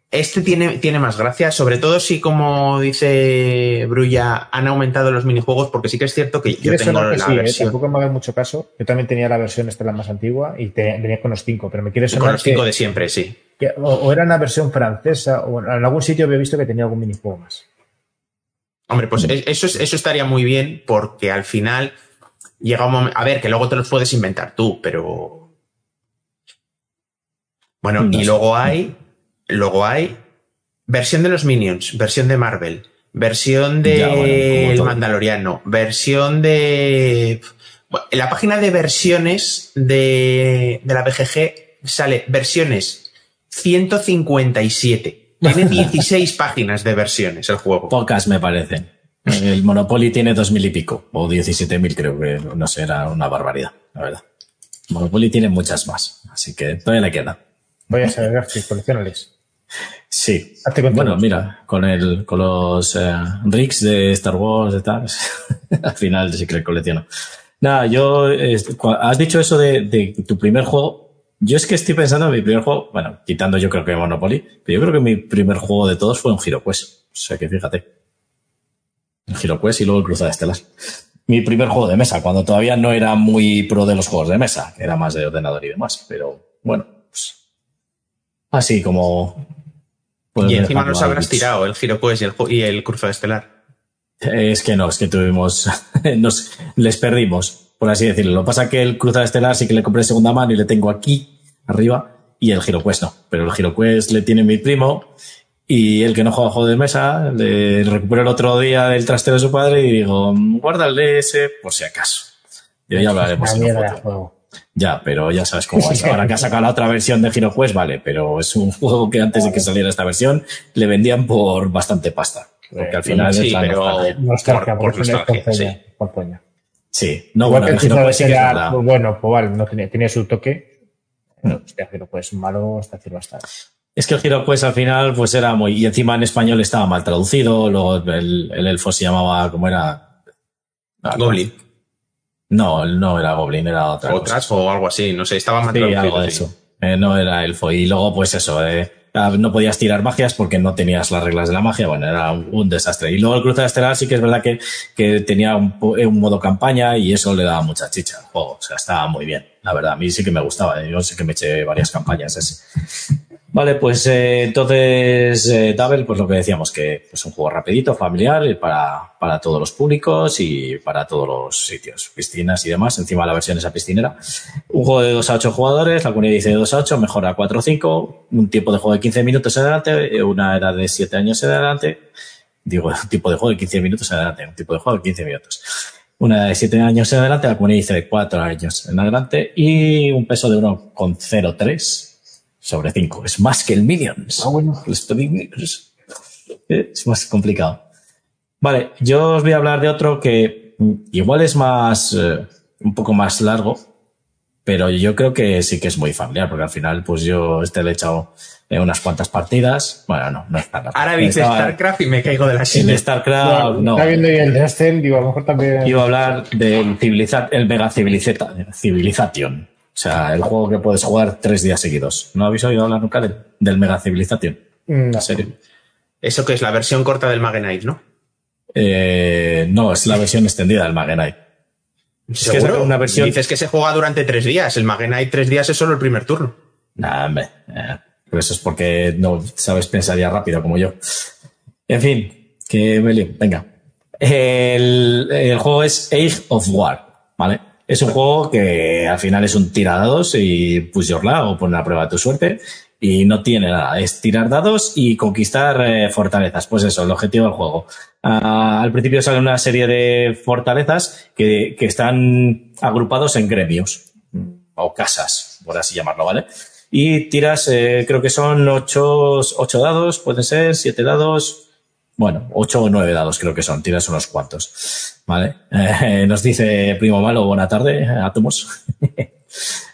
este tiene, tiene más gracia, sobre todo si, como dice Brulla, han aumentado los minijuegos, porque sí que es cierto que yo Quieres tengo que la sí, ¿eh? versión tampoco me haga mucho caso. Yo también tenía la versión esta la más antigua y te- venía con los cinco, pero me quiere con sonar los cinco que- de siempre, sí. que o, o era una versión francesa o en algún sitio había visto que tenía algún minijuego más. Hombre, pues es- eso, es- eso estaría muy bien, porque al final llega un momento. A ver, que luego te los puedes inventar tú, pero. Bueno, No y luego hay. Luego hay. Versión de los Minions, versión de Marvel, versión de Ya, bueno, como El. Mandaloriano, versión de. Bueno, en la página de versiones de, de la BGG sale versiones 157. Tiene 16 páginas de versiones el juego. Pocas me parecen. El Monopoly tiene dos mil y pico, o 17.000 creo que, no sé, era una barbaridad, la verdad. Monopoly tiene muchas más, así que todavía le queda. Voy a saber, García, coleccionales. Sí. Con Bueno, mira, con el, con los eh, Ricks de Star Wars y tal, al final sí que le colecciono. Nada, yo, eh, has dicho eso de, de tu primer juego. Yo es que estoy pensando en mi primer juego, bueno, quitando yo creo que Monopoly, pero yo creo que mi primer juego de todos fue un Hero Quest. O sea que fíjate. El Hero Quest y luego el Cruzada Estelar. Mi primer juego de mesa, cuando todavía no era muy pro de los juegos de mesa, era más de ordenador y demás, pero bueno, así como... pues y encima nos habrás tirado el Giro Quest y el, y el Cruzado Estelar. Es que no, es que tuvimos, nos, les perdimos, por así decirlo. Lo que pasa es que el Cruzada Estelar sí que le compré segunda mano y le tengo aquí, arriba, y el GiroQuest no. Pero el GiroQuest le tiene mi primo y el que no juega juego de mesa, le recuperó el otro día del trastero de su padre y digo, guárdale ese por si acaso. Y ya hablaremos Una mierda juego. Ya, pero ya sabes cómo es. Ahora que ha sacado la otra versión de GiroQuest, vale, pero es un juego que antes de que saliera esta versión le vendían por bastante pasta. Porque al final Sí, es la pero- nostalgia. Por- por, coña. Sí, no, Igual bueno, que GiroQuest sí Estelar, verdad. pues bueno, pues vale, no tenía, tenía su toque. Hostia, pero pues malo hasta decirlo hasta. Es que el GiroQuest al final pues era muy... Y encima en español estaba mal traducido, luego el, el elfo se llamaba... ¿Cómo era? Goblin. No, no era Goblin, era otra. Otras o algo así, no sé, estaba más Sí, algo de eso. Eh, no era elfo. Y luego, pues eso, eh, ah, no podías tirar magias porque no tenías las reglas de la magia. Bueno, era un, un desastre. Y luego el Cruzada Estelar sí que es verdad que, que tenía un, modo campaña y eso le daba mucha chicha al juego. O sea, estaba muy bien. La verdad, a mí sí que me gustaba. eh, Yo sí que me eché varias campañas ese. Vale, pues eh, entonces, eh, Double, pues lo que decíamos, que es un juego rapidito, familiar, para, para todos los públicos y para todos los sitios, piscinas y demás. Encima la versión esa piscinera. Un juego de 2 a 8 jugadores, la comunidad dice de 2 a 8, mejora a 4 o 5, un tiempo de juego de 15 minutos en adelante, eh, una edad de 7 años en adelante. Digo, un tipo de juego de 15 minutos en adelante, un tipo de juego de 15 minutos. Una edad de 7 años en adelante, la comunidad dice de 4 años en adelante y un peso de 1,03 sobre 5. Es más que el Minions. Ah, bueno. El Story Minions. Es más complicado. Vale, yo os voy a hablar de otro que mm, igual es más, eh, un poco más largo, pero yo creo que sí que es muy familiar, porque al final, pues yo este le he echado eh, unas cuantas partidas. Bueno, no, no es tan largo. Ahora Estaba- StarCraft y me caigo de la silla. StarCraft, no. Está viendo el Descent, digo, a lo mejor también. Iba a hablar del civiliza el Mega Civilizeta- Civilization. O sea, el juego que puedes jugar tres días seguidos. ¿No habéis oído hablar nunca del, del Mega Civilization? Mm, No. ¿En serio? Eso que es la versión corta del Magenite, ¿no? Eh, no, es la versión extendida del Magenite. Es que es ¿Seguro? una versión. Dices que se juega durante tres días. El Magenite tres días es solo el primer turno. Nah, hombre. eh, pero eso es porque no sabes pensar ya rápido como yo. En fin, que me lío. Venga. El, el juego es Age of War, ¿vale? Es un juego que al final es un tiradados y push your luck o poner a prueba tu suerte y no tiene nada. Es tirar dados y conquistar eh, fortalezas. Pues eso, el objetivo del juego. Ah, al principio sale una serie de fortalezas que, que están agrupados en gremios o casas, por así llamarlo, ¿vale? Y tiras, eh, creo que son ocho, ocho dados, pueden ser, siete dados, bueno, ocho o nueve dados creo que son, tiras unos cuantos, ¿vale? Eh, nos dice Primo Malo, buena tarde, Átomos.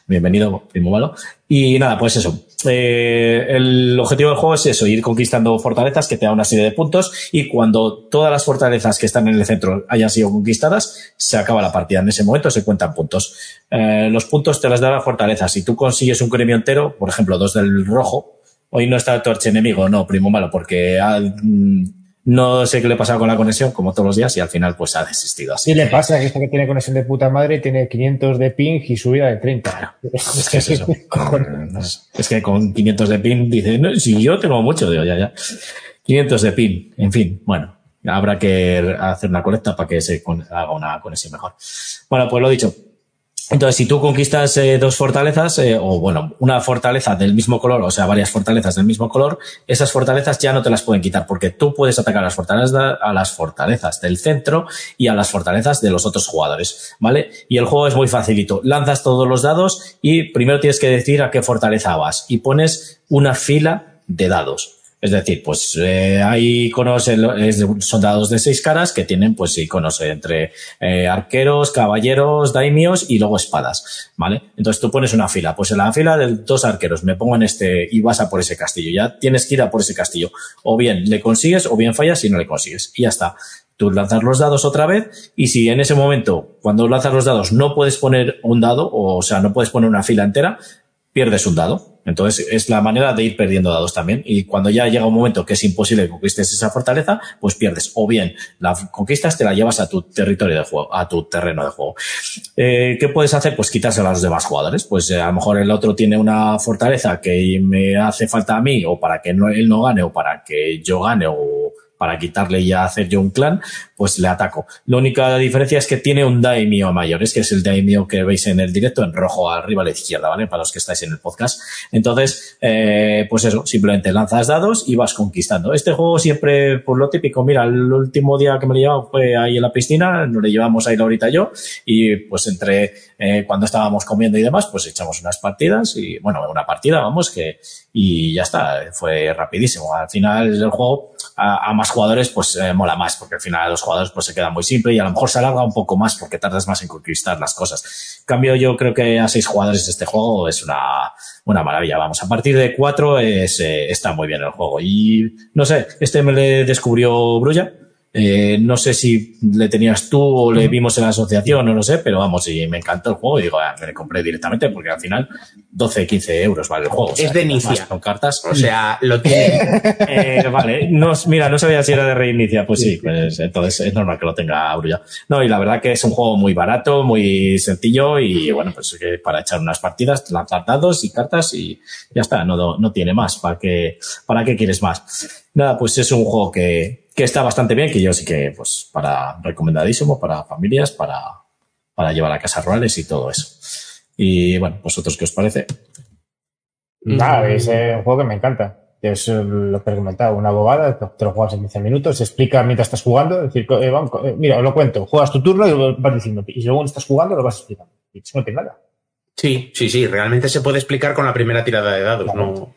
Bienvenido, Primo Malo. Y nada, pues eso. Eh, el objetivo del juego es eso, ir conquistando fortalezas que te da una serie de puntos y cuando todas las fortalezas que están en el centro hayan sido conquistadas, se acaba la partida. En ese momento se cuentan puntos. Eh, los puntos te las da la fortaleza. Si tú consigues un gremio entero, por ejemplo, dos del rojo, hoy no está tu archienemigo, no, Primo Malo, porque ha, mm, no sé qué le pasa con la conexión, como todos los días, y al final pues ha desistido así. Sí, le pasa que esta que tiene conexión de puta madre tiene 500 de ping y subida de 30. Es que es eso. Es que con 500 de pin dice, no, si yo tengo mucho, digo, ya, ya. 500 de pin, en fin, bueno, habrá que hacer una colecta para que se haga una conexión mejor. Bueno, pues lo dicho. Entonces, si tú conquistas eh, dos fortalezas, eh, o bueno, una fortaleza del mismo color, o sea, varias fortalezas del mismo color, esas fortalezas ya no te las pueden quitar, porque tú puedes atacar a las fortalezas, a las fortalezas del centro y a las fortalezas de los otros jugadores, ¿vale? Y el juego es muy facilito. Lanzas todos los dados y primero tienes que decir a qué fortaleza vas y pones una fila de dados. Es decir, pues eh, hay iconos, en son dados de seis caras que tienen pues iconos entre eh, arqueros, caballeros, daimios y luego espadas, ¿vale? Entonces tú pones una fila, pues en la fila de dos arqueros me pongo en este y vas a por ese castillo, ya tienes que ir a por ese castillo. O bien le consigues o bien fallas y no le consigues. Y ya está. Tú lanzas los dados otra vez y si en ese momento, cuando lanzas los dados, no puedes poner un dado, o, o sea, no puedes poner una fila entera, pierdes un dado. Entonces es la manera de ir perdiendo dados también. Y cuando ya llega un momento que es imposible que conquistes esa fortaleza, pues pierdes. O bien la conquistas, te la llevas a tu territorio de juego, a tu terreno de juego. Eh, ¿Qué puedes hacer? Pues quitársela a los demás jugadores. Pues eh, a lo mejor el otro tiene una fortaleza que me hace falta a mí, o para que no, él no gane, o para que yo gane, o para quitarle y hacer yo un clan, pues le ataco. La única diferencia es que tiene un daimio mayor, es que es el daimio que veis en el directo en rojo arriba a la izquierda, ¿vale? Para los que estáis en el podcast. Entonces, eh, pues eso, simplemente lanzas dados y vas conquistando. Este juego siempre, por lo típico, mira, el último día que me lo llevaba fue ahí en la piscina, nos le llevamos ahí Laurita y yo, y pues entre eh, cuando estábamos comiendo y demás, pues echamos unas partidas y, bueno, una partida, vamos, que, y ya está, fue rapidísimo. Al final el juego a, a más jugadores pues eh, mola más, porque al final a los jugadores pues se queda muy simple y a lo mejor se alarga un poco más porque tardas más en conquistar las cosas. En cambio yo creo que a seis jugadores este juego es una, una maravilla, vamos. A partir de cuatro es, eh, está muy bien el juego y no sé, este me le descubrió Brulla. Eh, no sé si le tenías tú o le vimos en la asociación o no sé, pero vamos, y me encantó el juego y digo, ah, me le compré directamente porque al final 12, 15 euros vale el juego. Es de inicia. Con cartas. O sea, lo tiene. Eh, vale, no, mira, no sabía si era de reinicia. Pues sí, pues entonces es normal que lo tenga Brulla. No, y la verdad que es un juego muy barato, muy sencillo y bueno, pues que para echar unas partidas, lanzar dados y cartas y ya está, no, no tiene más. ¿Para qué, ¿Para qué quieres más? Nada, pues es un juego que, que está bastante bien, que yo sí que, pues, para recomendadísimo para familias, para, para llevar a casas rurales y todo eso. Y bueno, ¿vosotros qué os parece? Nada, es eh, un juego que me encanta. Es eh, lo que he comentado, una bobada, te lo juegas en 15 minutos, se explica mientras estás jugando, es decir, eh, vamos, eh, mira, os lo cuento, juegas tu turno y lo vas diciendo, y según estás jugando lo vas explicando. Y eso no tiene nada. Sí, sí, sí, realmente se puede explicar con la primera tirada de dados, no.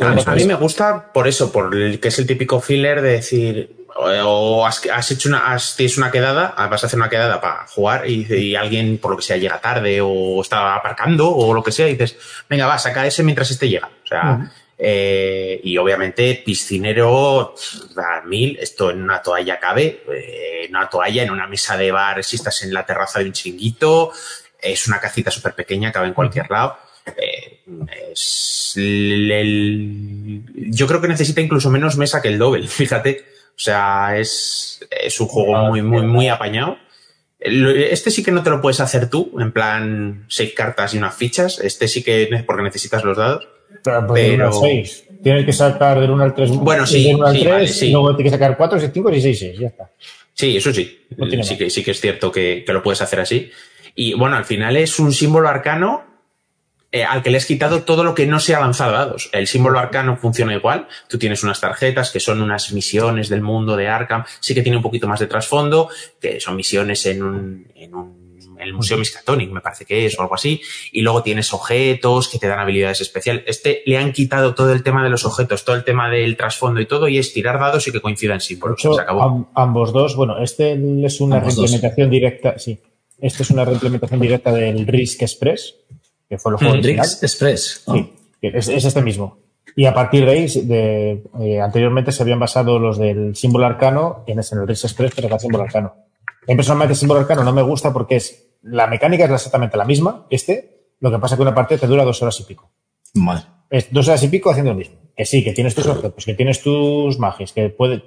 A, a mí me gusta por eso, por el que es el típico filler de decir, o has, has hecho una, has, tienes una quedada, vas a hacer una quedada para jugar y, y, alguien, por lo que sea, llega tarde o está aparcando o lo que sea, y dices, venga, va, saca ese mientras este llega. O sea, uh -huh. eh, y obviamente piscinero a mil, esto en una toalla cabe, eh, en una toalla, en una mesa de bar, si estás en la terraza de un chinguito, es una casita súper pequeña, cabe en cualquier lado. Eh, es el, el, yo creo que necesita incluso menos mesa que el doble, fíjate. O sea, es, es un juego muy, muy, muy apañado. Este sí que no te lo puedes hacer tú, en plan seis cartas y unas fichas. Este sí que es porque necesitas los dados. Pero, pues, 6. Tienes que sacar del 1 al 3. Bueno, sí, Del 1 al sí, 3, vale, sí. y luego tienes que sacar 4, 6, 5 y 6, 6. Ya está. Sí, eso sí. No sí, más. que, sí que es cierto que, que lo puedes hacer así. Y bueno, al final es un símbolo arcano eh, al que le has quitado todo lo que no sea lanzado dados. El símbolo arcano funciona igual. Tú tienes unas tarjetas que son unas misiones del mundo de Arkham. Sí que tiene un poquito más de trasfondo, que son misiones en un, en un en el Museo Miskatonic, me parece que es, o algo así. Y luego tienes objetos que te dan habilidades especiales. Este le han quitado todo el tema de los objetos, todo el tema del trasfondo y todo, y es tirar dados y que coincidan símbolos. hecho, Se acabó. am- ambos dos, bueno, este es una reimplementación directa, sí. Este es una reimplementación directa del Risk Express, que fue el juego original. Drix Express. Ah, Sí, es, es este mismo. Y a partir de ahí, de, eh, anteriormente se habían basado los del símbolo arcano en, ese, en el Risk Express, pero el símbolo arcano. A mí personalmente el símbolo arcano no me gusta porque es la mecánica es exactamente la misma, este, lo que pasa es que una partida te dura dos horas y pico. Vale. Es dos horas y pico haciendo lo mismo. Que sí, que tienes tus objetos, que tienes tus magias, que puede,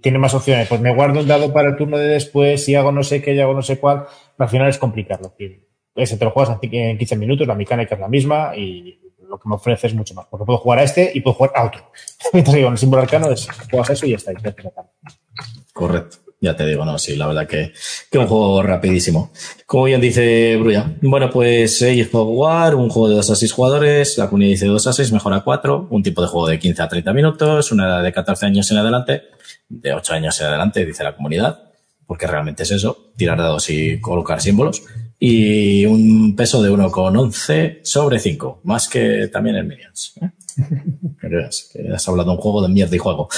tiene más opciones. Pues me guardo un dado para el turno de después, si hago no sé qué, y hago no sé cuál. Al final es complicarlo. Ese te lo juegas en en 15 minutos, la mecánica es la misma y lo que me ofrece es mucho más. Porque puedo jugar a este y puedo jugar a otro. Mientras que con el símbolo arcano es juegas eso y ya está. y. Correcto. Ya te digo, no, sí, la verdad que, que un juego rapidísimo. Como bien dice Brulla. Bueno, pues Age of War, un juego de 2 a 6 jugadores, la comunidad dice 2 a 6, mejor a 4, un tipo de juego de 15 a 30 minutos, una edad de 14 años en adelante, de 8 años en adelante, dice la comunidad, porque realmente es eso, tirar dados y colocar símbolos, y un peso de 1,11 sobre 5, más que también en Minions. ¿eh? Que has hablado de un juego de mierda y juego.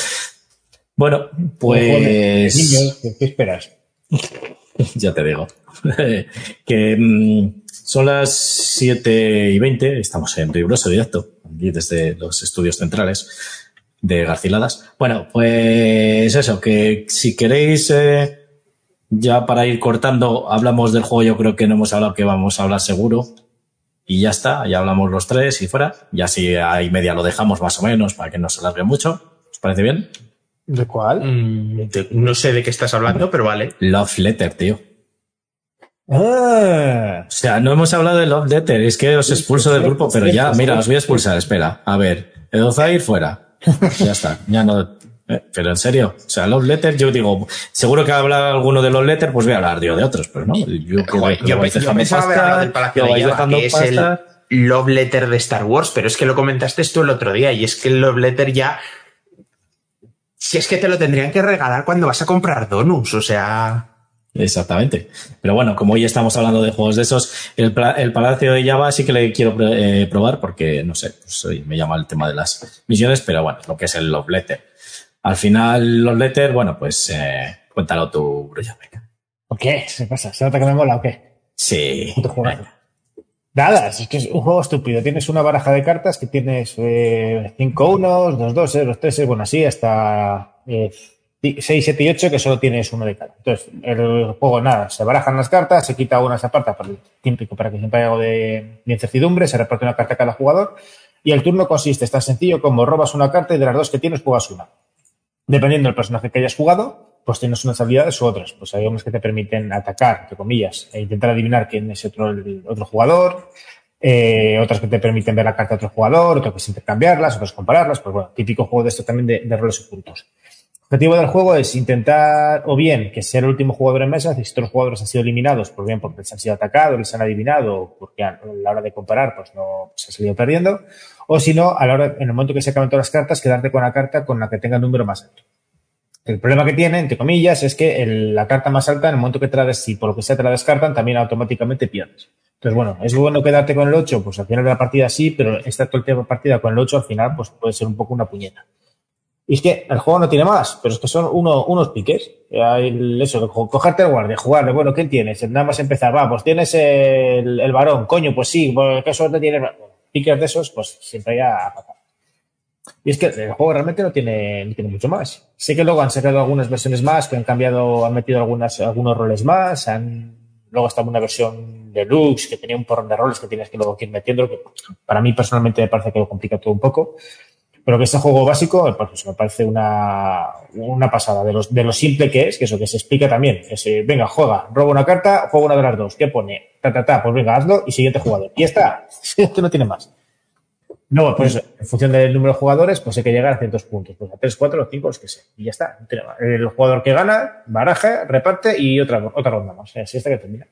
Bueno, pues... Niños, ¿qué, qué esperas? ya te digo. que mm, son las 7 y 20, estamos en riguroso directo, aquí desde los estudios centrales de Garciladas. Bueno, pues eso, que si queréis, eh, ya para ir cortando, hablamos del juego, yo creo que no hemos hablado que vamos a hablar seguro. Y ya está, ya hablamos los tres y fuera. Ya si hay media lo dejamos más o menos para que no se alargue mucho. ¿Os parece bien? ¿De cuál? Mm, te- no sé de qué estás hablando, pero vale. Love Letter, tío. Ah, O sea, no hemos hablado de Love Letter, es que os expulso del grupo, pero ya, mira, os voy a expulsar, espera. A ver, Edozair fuera. Ya está, ya no. Eh, Pero en serio, o sea, Love Letter, yo digo, seguro que habla alguno de Love Letter, pues voy a hablar yo de otros, pero no. Yo, Joder, que yo, vais yo pensaba pasta, del Palacio de Java, que es pasta. el Love Letter de Star Wars, pero es que lo comentaste tú el otro día y es que el Love Letter ya... Si es que te lo tendrían que regalar cuando vas a comprar donuts, o sea... Exactamente. Pero bueno, como hoy estamos hablando de juegos de esos, el, Palacio de Java sí que le quiero eh, probar porque, no sé, pues me llama el tema de las misiones, pero bueno, lo que es el Love Letter. Al final, Love Letter, bueno, pues eh, cuéntalo tú, venga. ¿Por qué? ¿Se pasa? ¿Se nota que me mola o qué? Sí. Nada, es que es un juego estúpido. Tienes una baraja de cartas que tienes 5 unos, 2 dos, dos tres, bueno, así hasta 6, 7 y 8 que solo tienes uno de cada. Entonces, el juego, nada, se barajan las cartas, se quita una, se aparta, el típico, para que siempre haya algo de, de incertidumbre, se reparte una carta a cada jugador y el turno consiste, es tan sencillo como robas una carta y de las dos que tienes juegas una. Dependiendo del personaje que hayas jugado, pues tienes unas habilidades u otras. Pues hay unas que te permiten atacar, entre comillas, e intentar adivinar quién es otro, otro jugador. eh, otras que te permiten ver la carta de otro jugador, otras que es intercambiarlas, otras compararlas. Pues bueno, típico juego de esto también de, de roles ocultos. El objetivo del juego es intentar, o bien, que ser el último jugador en mesa, si todos los jugadores han sido eliminados, por bien porque les han sido atacados, les han adivinado, porque a la hora de comparar, pues no se ha salido perdiendo, o si no, a la hora, en el momento que se acaban todas las cartas, quedarte con la carta con la que tenga el número más alto. El problema que tiene, entre comillas, es que la carta más alta, en el momento que te la des, si por lo que sea te la descartan, también automáticamente pierdes. Entonces, bueno, es bueno quedarte con el 8, pues al final de la partida sí, pero tiempo de partida con el 8 al final, pues puede ser un poco una puñeta. Y es que el juego no tiene más, pero es que son uno- unos piques. El- eso, cogerte el guardia, jugarle, bueno, ¿qué tienes? Nada más empezar, va, pues tienes el, el varón, coño, pues sí, pues, ¿qué suerte tienes? Piques de esos, pues siempre hay a patar. Y es que el juego realmente no tiene, no tiene mucho más. Sé que luego han sacado algunas versiones más, que han cambiado, han metido algunas, algunos roles más, han, luego está una versión deluxe que tenía un porrón de roles que tienes que luego ir metiendo, que para mí personalmente me parece que lo complica todo un poco. Pero que este juego básico, pues, me parece una, una pasada de, los, de lo simple que es, que eso que se explica también. Que venga, juega, roba una carta, juega una de las dos. ¿Qué pone? Ta, ta, ta, pues venga, hazlo y siguiente jugador. Y está. Esto no tiene más. No, pues en función del número de jugadores, pues hay que llegar a ciertos puntos. Pues a 3, 4 o 5, los que sé. Y ya está. El jugador que gana, baraja, reparte y otra, otra ronda más. Así está que termina.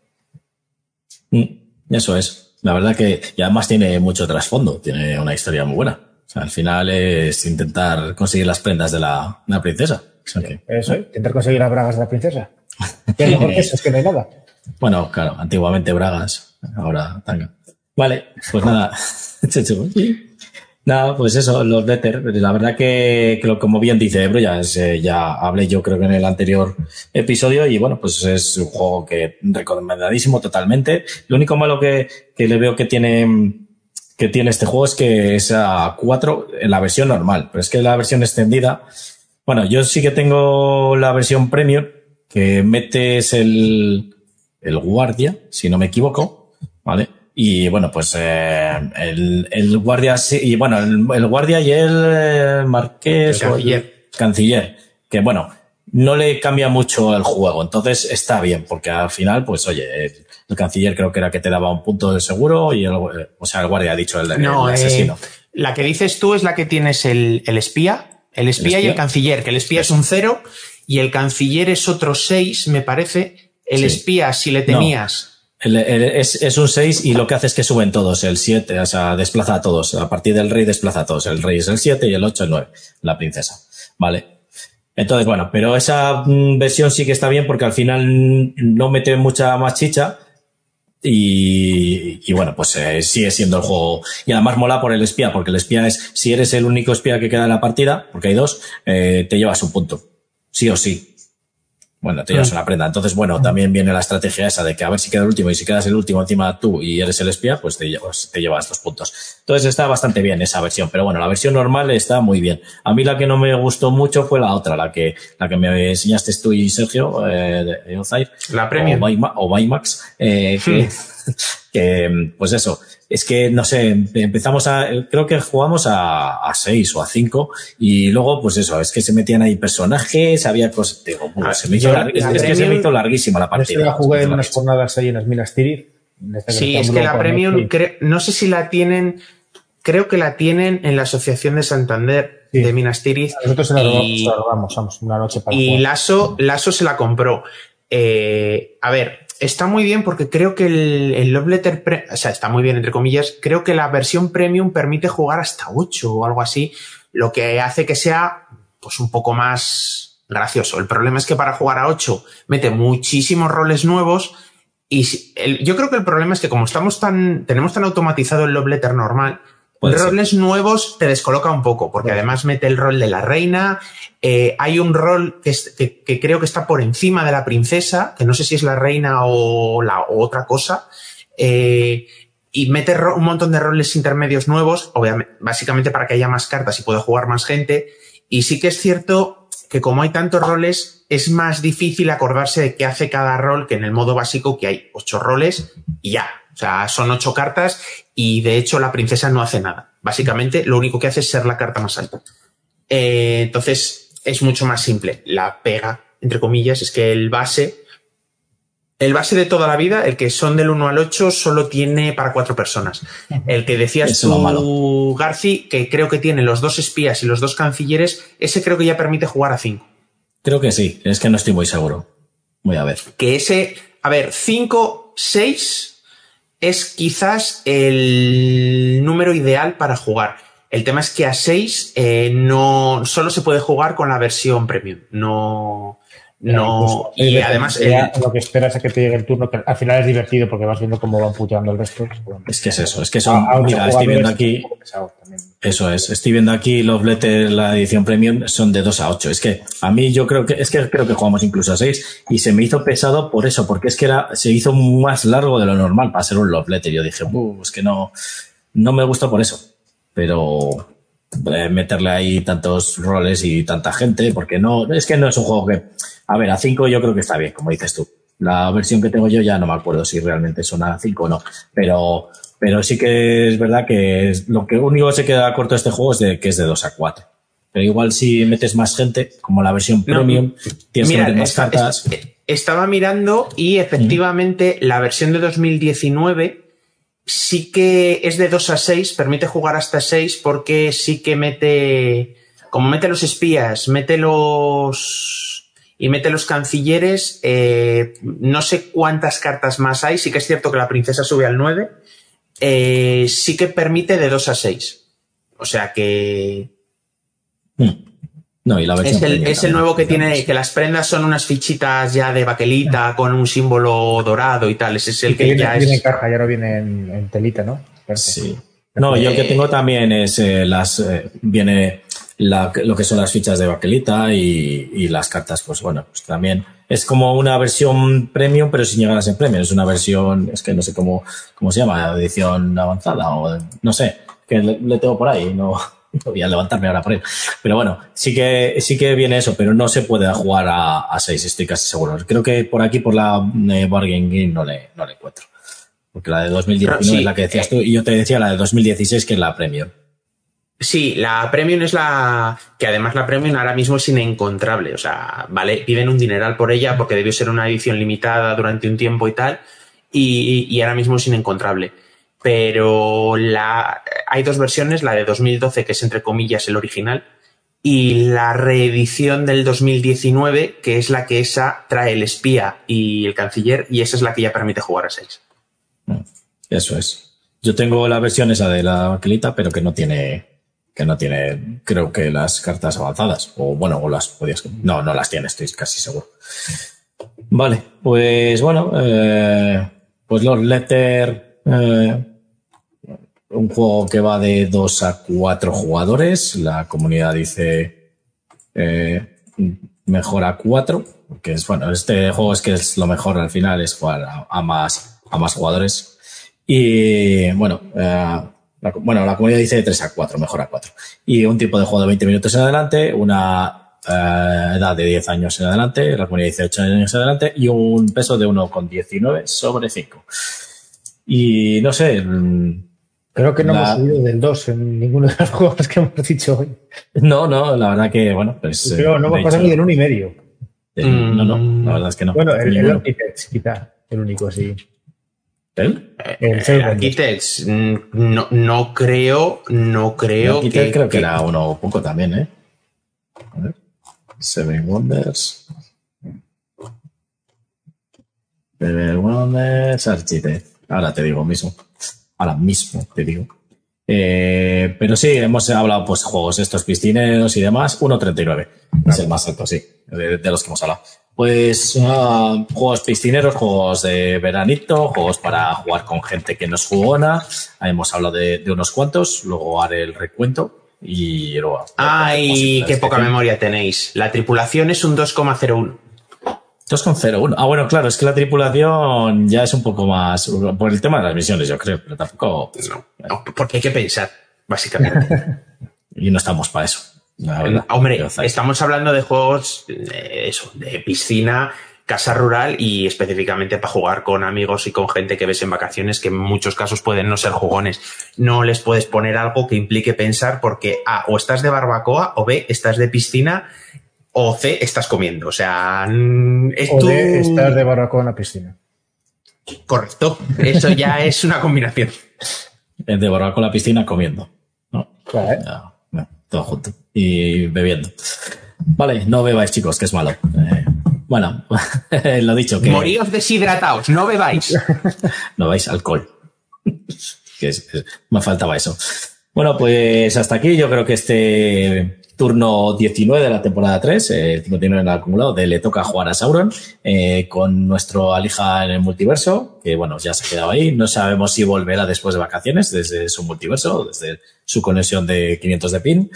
Mm, eso es. La verdad que, y además tiene mucho trasfondo, tiene una historia muy buena. O sea, al final es intentar conseguir las prendas de la, princesa. eso, intentar conseguir las bragas de la princesa. ¿Qué mejor que eso? Es que no hay nada. Bueno, claro, antiguamente bragas, ahora tanga. Vale, pues nada. Nada, pues eso, los letters. La verdad que, como bien dice Ebro, ya, eh, ya hablé yo creo que en el anterior episodio y bueno, pues es un juego que recomendadísimo totalmente. Lo único malo que, que le veo que tiene, que tiene este juego es que es a 4 en la versión normal, pero es que la versión extendida, bueno, yo sí que tengo la versión premium que metes el, el guardia, si no me equivoco, ¿vale? Y bueno, pues eh, el, el, guardia y bueno, el, guardia y el eh, marqués el canciller. canciller, que bueno, no le cambia mucho el juego, entonces está bien, porque al final, pues oye, el canciller creo que era que te daba un punto de seguro y el, o sea, el guardia ha dicho el, no, asesino. Eh, la que dices tú es la que tienes el, el espía, el espía, y el canciller, que el espía es un cero y el canciller es otro seis, me parece. El espía, si le temías es, un 6 y lo que hace es que suben todos, el 7, o sea, desplaza a todos. A partir del rey desplaza a todos. El rey es el 7 y el 8 el 9, la princesa. Vale. Entonces, bueno, pero esa mm, versión sí que está bien porque al final no mete mucha más chicha. Y, bueno, pues eh, sigue siendo el juego. Y además mola por el espía, porque el espía es, si eres el único espía que queda en la partida, porque hay dos, eh, te llevas un punto. Sí o sí. Bueno, te llevas una prenda. Entonces, bueno, también viene la estrategia esa de que a ver si queda el último y si quedas el último encima tú y eres el espía, pues te llevas, te llevas dos puntos. Entonces está bastante bien esa versión, pero bueno, la versión normal está muy bien. A mí la que no me gustó mucho fue la otra, la que, la que me enseñaste tú y Sergio, eh, de La Premium. O, Baymax, eh, que, hmm. que, pues eso, es que, no sé, empezamos a, creo que jugamos a, a seis o a cinco y luego, pues eso, es que se metían ahí personajes, había cosas, digo, ah, se me hizo es, que se me hizo larguísima la partida. Yo jugué en unas jornadas ahí en las Minas Tirith. Sí, es que la Premium, no sé si la tienen, creo que la tienen en la Asociación de Santander de Minas Tirith. Nosotros se la robamos, vamos, una noche para Y Lasso, Lasso se la compró. Eh, a ver, está muy bien porque creo que el, Love Letter, o sea, está muy bien entre comillas, creo que la versión premium permite jugar hasta 8 o algo así, lo que hace que sea pues un poco más gracioso. El problema es que para jugar a 8 mete muchísimos roles nuevos y yo creo que el problema es que como estamos tan, tenemos tan automatizado el Love Letter normal, roles nuevos te descoloca un poco, porque además mete el rol de la reina. Eh, hay un rol que, que, creo que está por encima de la princesa, que no sé si es la reina o, la, otra cosa. Eh, y mete un montón de roles intermedios nuevos, obviamente, básicamente para que haya más cartas y pueda jugar más gente. Y sí que es cierto que como hay tantos roles, es más difícil acordarse de qué hace cada rol que en el modo básico, que hay ocho roles y ya. O sea, son ocho cartas y de hecho la princesa no hace nada. Básicamente lo único que hace es ser la carta más alta. Eh, entonces es mucho más simple. La pega, entre comillas, es que el base, el base de toda la vida, el que son del 1 al 8, solo tiene para cuatro personas. El que decías tú, Garci, que creo que tiene los dos espías y los dos cancilleres, ese creo que ya permite jugar a cinco. Creo que sí, es que no estoy muy seguro. Voy a ver. Que ese, a ver, 5, 6 es quizás el número ideal para jugar. El tema es que a 6 eh, no solo se puede jugar con la versión premium. No, no, y además. lo que esperas es que te llegue el turno, que al final es divertido porque vas viendo cómo van puteando el resto. Pues, es que es eso, es que son. mira, estoy viendo aquí. Eso es, estoy viendo aquí Love Letter, la edición premium, son de 2 a 8. Es que a mí yo creo que, es que creo que jugamos incluso a 6 y se me hizo pesado por eso, porque es que era, se hizo más largo de lo normal para ser un Love Letter. Yo dije, es que no, no me gusta por eso. Pero, eh, meterle ahí tantos roles y tanta gente, porque no, es que no es un juego que, a ver, a 5 yo creo que está bien, como dices tú. La versión que tengo yo ya no me acuerdo si realmente son a 5 o no, pero Pero sí que es verdad que es, lo que único que se queda corto de este juego es de que es de 2 a 4. Pero igual si metes más gente, como la versión No, premium, tienes Mira, que meter más esta- cartas. es- estaba mirando y efectivamente la versión de 2019 sí que es de 2 a 6, permite jugar hasta 6 porque sí que mete, como mete los espías, mete los y mete los cancilleres, eh, no sé cuántas cartas más hay, sí que es cierto que la princesa sube al 9, eh, sí que permite de 2 a 6. O sea que Mm. No, y la versión es el, premium es el nuevo que tiene, que las prendas son unas fichitas ya de baquelita con un símbolo dorado y tal. Ese es el Y que viene, ya viene en es. caja y ahora viene en, en telita, ¿no? Perfecto. Sí. No, yo el que Eh, tengo también es eh, las. eh, viene la- lo que son las fichas de baquelita y, y las cartas, pues bueno, pues también. Es como una versión premium, pero sin llegar a ser premium. Es una versión, es que no sé cómo, cómo se llama, edición avanzada o no sé, que le, le tengo por ahí, no, no voy a levantarme ahora por él. Pero bueno, sí que, sí que viene eso, pero no se puede jugar a, a 6, estoy casi seguro. Creo que por aquí, por la eh, Bargain Game, no le, no le encuentro. Porque la de 2019 Ah, sí, es la que decías eh, tú, y yo te decía la de 2016, que es la Premium. Sí, la Premium es la. que además la Premium ahora mismo es inencontrable. O sea, vale, piden un dineral por ella porque debió ser una edición limitada durante un tiempo y tal. Y, y ahora mismo es inencontrable. Pero la, hay dos versiones, la de 2012, que es entre comillas el original, y la reedición del 2019, que es la que esa trae el espía y el canciller, y esa es la que ya permite jugar a 6. Eso es. Yo tengo la versión esa de la baquelita, pero que no tiene, que no tiene, creo que las cartas avanzadas. O bueno, o las podías. No, no las tiene, estoy casi seguro. Vale, pues bueno, eh, pues los Letter, eh, un juego que va de 2 a 4 jugadores. La comunidad dice eh, mejor a 4, porque es bueno, este juego es que es lo mejor al final, es jugar a, a más, a más jugadores. Y bueno, eh, la, bueno, la comunidad dice de 3 a 4, mejor a 4. Y un tiempo de juego de 20 minutos en adelante, una eh, edad de 10 años en adelante, la comunidad dice 8 años en adelante, y un peso de 1,19 sobre 5. Y no sé, mm, Creo que no La- hemos subido del 2 en ninguno de los juegos que hemos dicho hoy. no, no, la verdad que, bueno, pues. eh, Pero no hemos pasado ni del 1 y medio. eh, No, no, la verdad es que no. Bueno, el, el. Architects, quizá, el único, sí. ¿El? El Eh, Seven Architects, mm, no, no creo, no creo que, creo que que- era uno poco también, ¿eh? A ver. Seven Wonders. Seven Wonders, Architect. Ahora te digo mismo. Ahora mismo te digo. Eh, pero sí, hemos hablado pues juegos estos piscineros y demás. 1.39 es el más alto, sí, de, de los que hemos hablado. Pues ah, juegos piscineros, juegos de veranito, juegos para jugar con gente que no es jugona. Ahí hemos hablado de, de unos cuantos, luego haré el recuento y luego. Ay, qué poca memoria. memoria tenéis. La tripulación es un 2,01. 2,01. Ah, bueno, claro, es que la tripulación ya es un poco más por el tema de las misiones, yo creo, pero tampoco. No, no, porque hay que pensar, básicamente. Y no estamos para eso. la verdad. Hombre, estamos hablando de juegos eh, eso, de piscina, casa rural y específicamente para jugar con amigos y con gente que ves en vacaciones que en muchos casos pueden no ser jugones. No les puedes poner algo que implique pensar porque A, o estás de barbacoa o B, estás de piscina o C, estás comiendo. O sea, es O tu- de barbacoa en la piscina. Correcto. Eso ya es una combinación. Es de borrar con la piscina comiendo. ¿no? Claro, ¿eh? Ya, todo junto. Y bebiendo. Vale, no bebáis, chicos, que es malo. Eh, bueno, lo dicho, que Moríos deshidratados, no bebáis. no bebáis alcohol. que es- es- me faltaba eso. Bueno, pues hasta aquí yo creo que este turno 19 de la temporada 3, eh, 59 en el acumulado, de Le toca jugar a Sauron, eh, con nuestro Alija en el multiverso, que bueno, ya se ha quedado ahí. No sabemos si volverá después de vacaciones, desde su multiverso, desde su conexión de 500 de pin.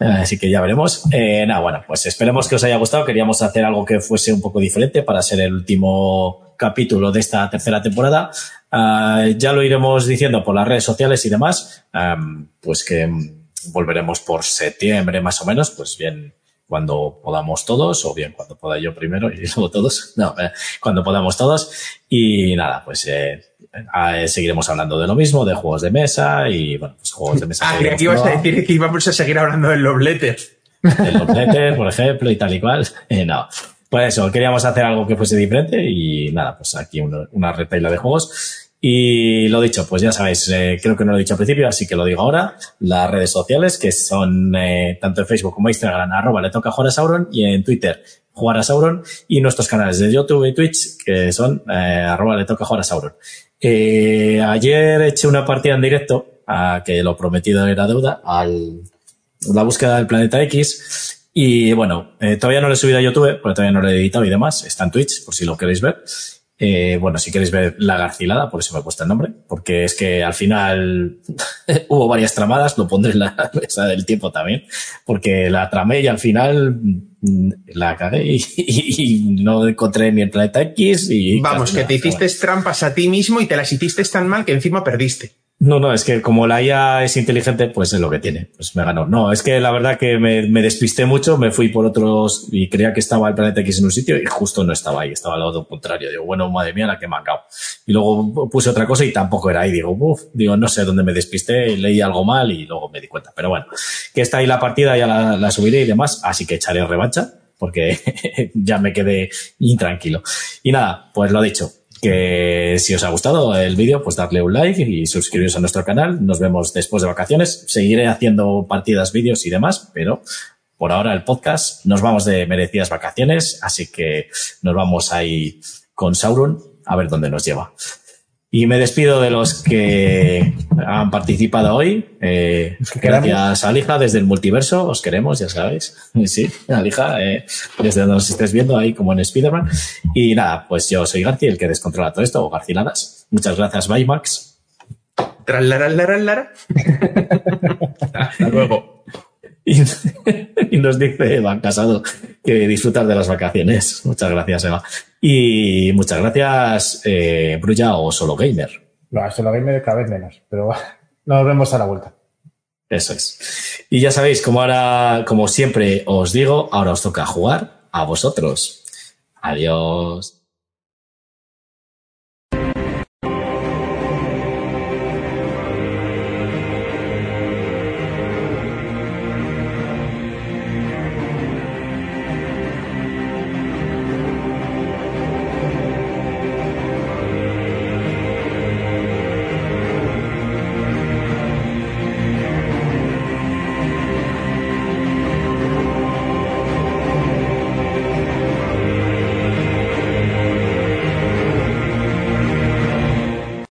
Eh, Así que ya veremos. Eh, nada, bueno, pues esperemos que os haya gustado. Queríamos hacer algo que fuese un poco diferente para ser el último capítulo de esta tercera temporada. Ah, ya lo iremos diciendo por las redes sociales y demás. Am, pues que volveremos por septiembre más o menos, pues bien, cuando podamos todos, o bien cuando pueda yo primero y luego todos, no, eh, cuando podamos todos. Y nada, pues eh, seguiremos hablando de lo mismo, de juegos de mesa y bueno, pues juegos de mesa. Ah, aquí ibas a decir que íbamos a seguir hablando del Love Letters. El Love Letters, por ejemplo, y tal y cual. Eh, no. Pues eso, queríamos hacer algo que fuese diferente y nada, pues aquí una, una retaila de juegos. Y lo dicho, pues ya sabéis, eh, creo que no lo he dicho al principio, así que lo digo ahora. Las redes sociales, que son eh, tanto en Facebook como Instagram, arroba le toca jugar a Sauron, y en Twitter, jugar a Sauron, y nuestros canales de YouTube y Twitch, que son eh, arroba le toca jugar a Sauron. Ayer eché una partida en directo, a que lo prometido era deuda, al la búsqueda del planeta X. Y bueno, todavía no lo he subido a YouTube, porque todavía no lo he editado y demás. Está en Twitch, por si lo queréis ver. Eh, bueno, si queréis ver la garcilada, por eso me he puesto el nombre, porque es que al final hubo varias tramadas, lo pondré en la mesa del tiempo también, porque la tramé y al final mm, la cagué y, y no encontré ni el planeta X y... Vamos, que te hiciste trampas a ti mismo y te las hiciste tan mal que encima perdiste. No, no, es que como la IA es inteligente, pues es lo que tiene. Pues me ganó. No, es que la verdad que me, me, despisté mucho, me fui por otros y creía que estaba el planeta X en un sitio y justo no estaba ahí, estaba al lado contrario. Digo, bueno, madre mía, la que me ha acabado. Y luego puse otra cosa y tampoco era ahí. Digo, uff, digo, no sé dónde me despisté, leí algo mal y luego me di cuenta. Pero bueno, que está ahí la partida, ya la, la subiré y demás, así que echaré revancha porque ya me quedé intranquilo. Y nada, pues lo dicho, que si os ha gustado el vídeo, pues darle un like y suscribiros a nuestro canal. Nos vemos después de vacaciones. Seguiré haciendo partidas, vídeos y demás, pero por ahora el podcast nos vamos de merecidas vacaciones, así que nos vamos ahí con Sauron a ver dónde nos lleva. Y me despido de los que han participado hoy. Eh, gracias, Alija, desde el multiverso. Os queremos, ya sabéis. Sí, Alija, eh, desde donde nos estés viendo, ahí como en Spider-Man. Y nada, pues yo soy Garci, el que descontrola todo esto, o Garciladas. Muchas gracias, Baymax. Lara, lara, lara. Hasta luego. Y, y, nos dice Eva Casado que disfrutar de las vacaciones. Muchas gracias, Eva. Y muchas gracias, eh, Brulla o Solo Gamer. No, Solo Gamer cada vez menos, pero nos vemos a la vuelta. Eso es. Y ya sabéis, como ahora, como siempre os digo, ahora os toca jugar a vosotros. Adiós.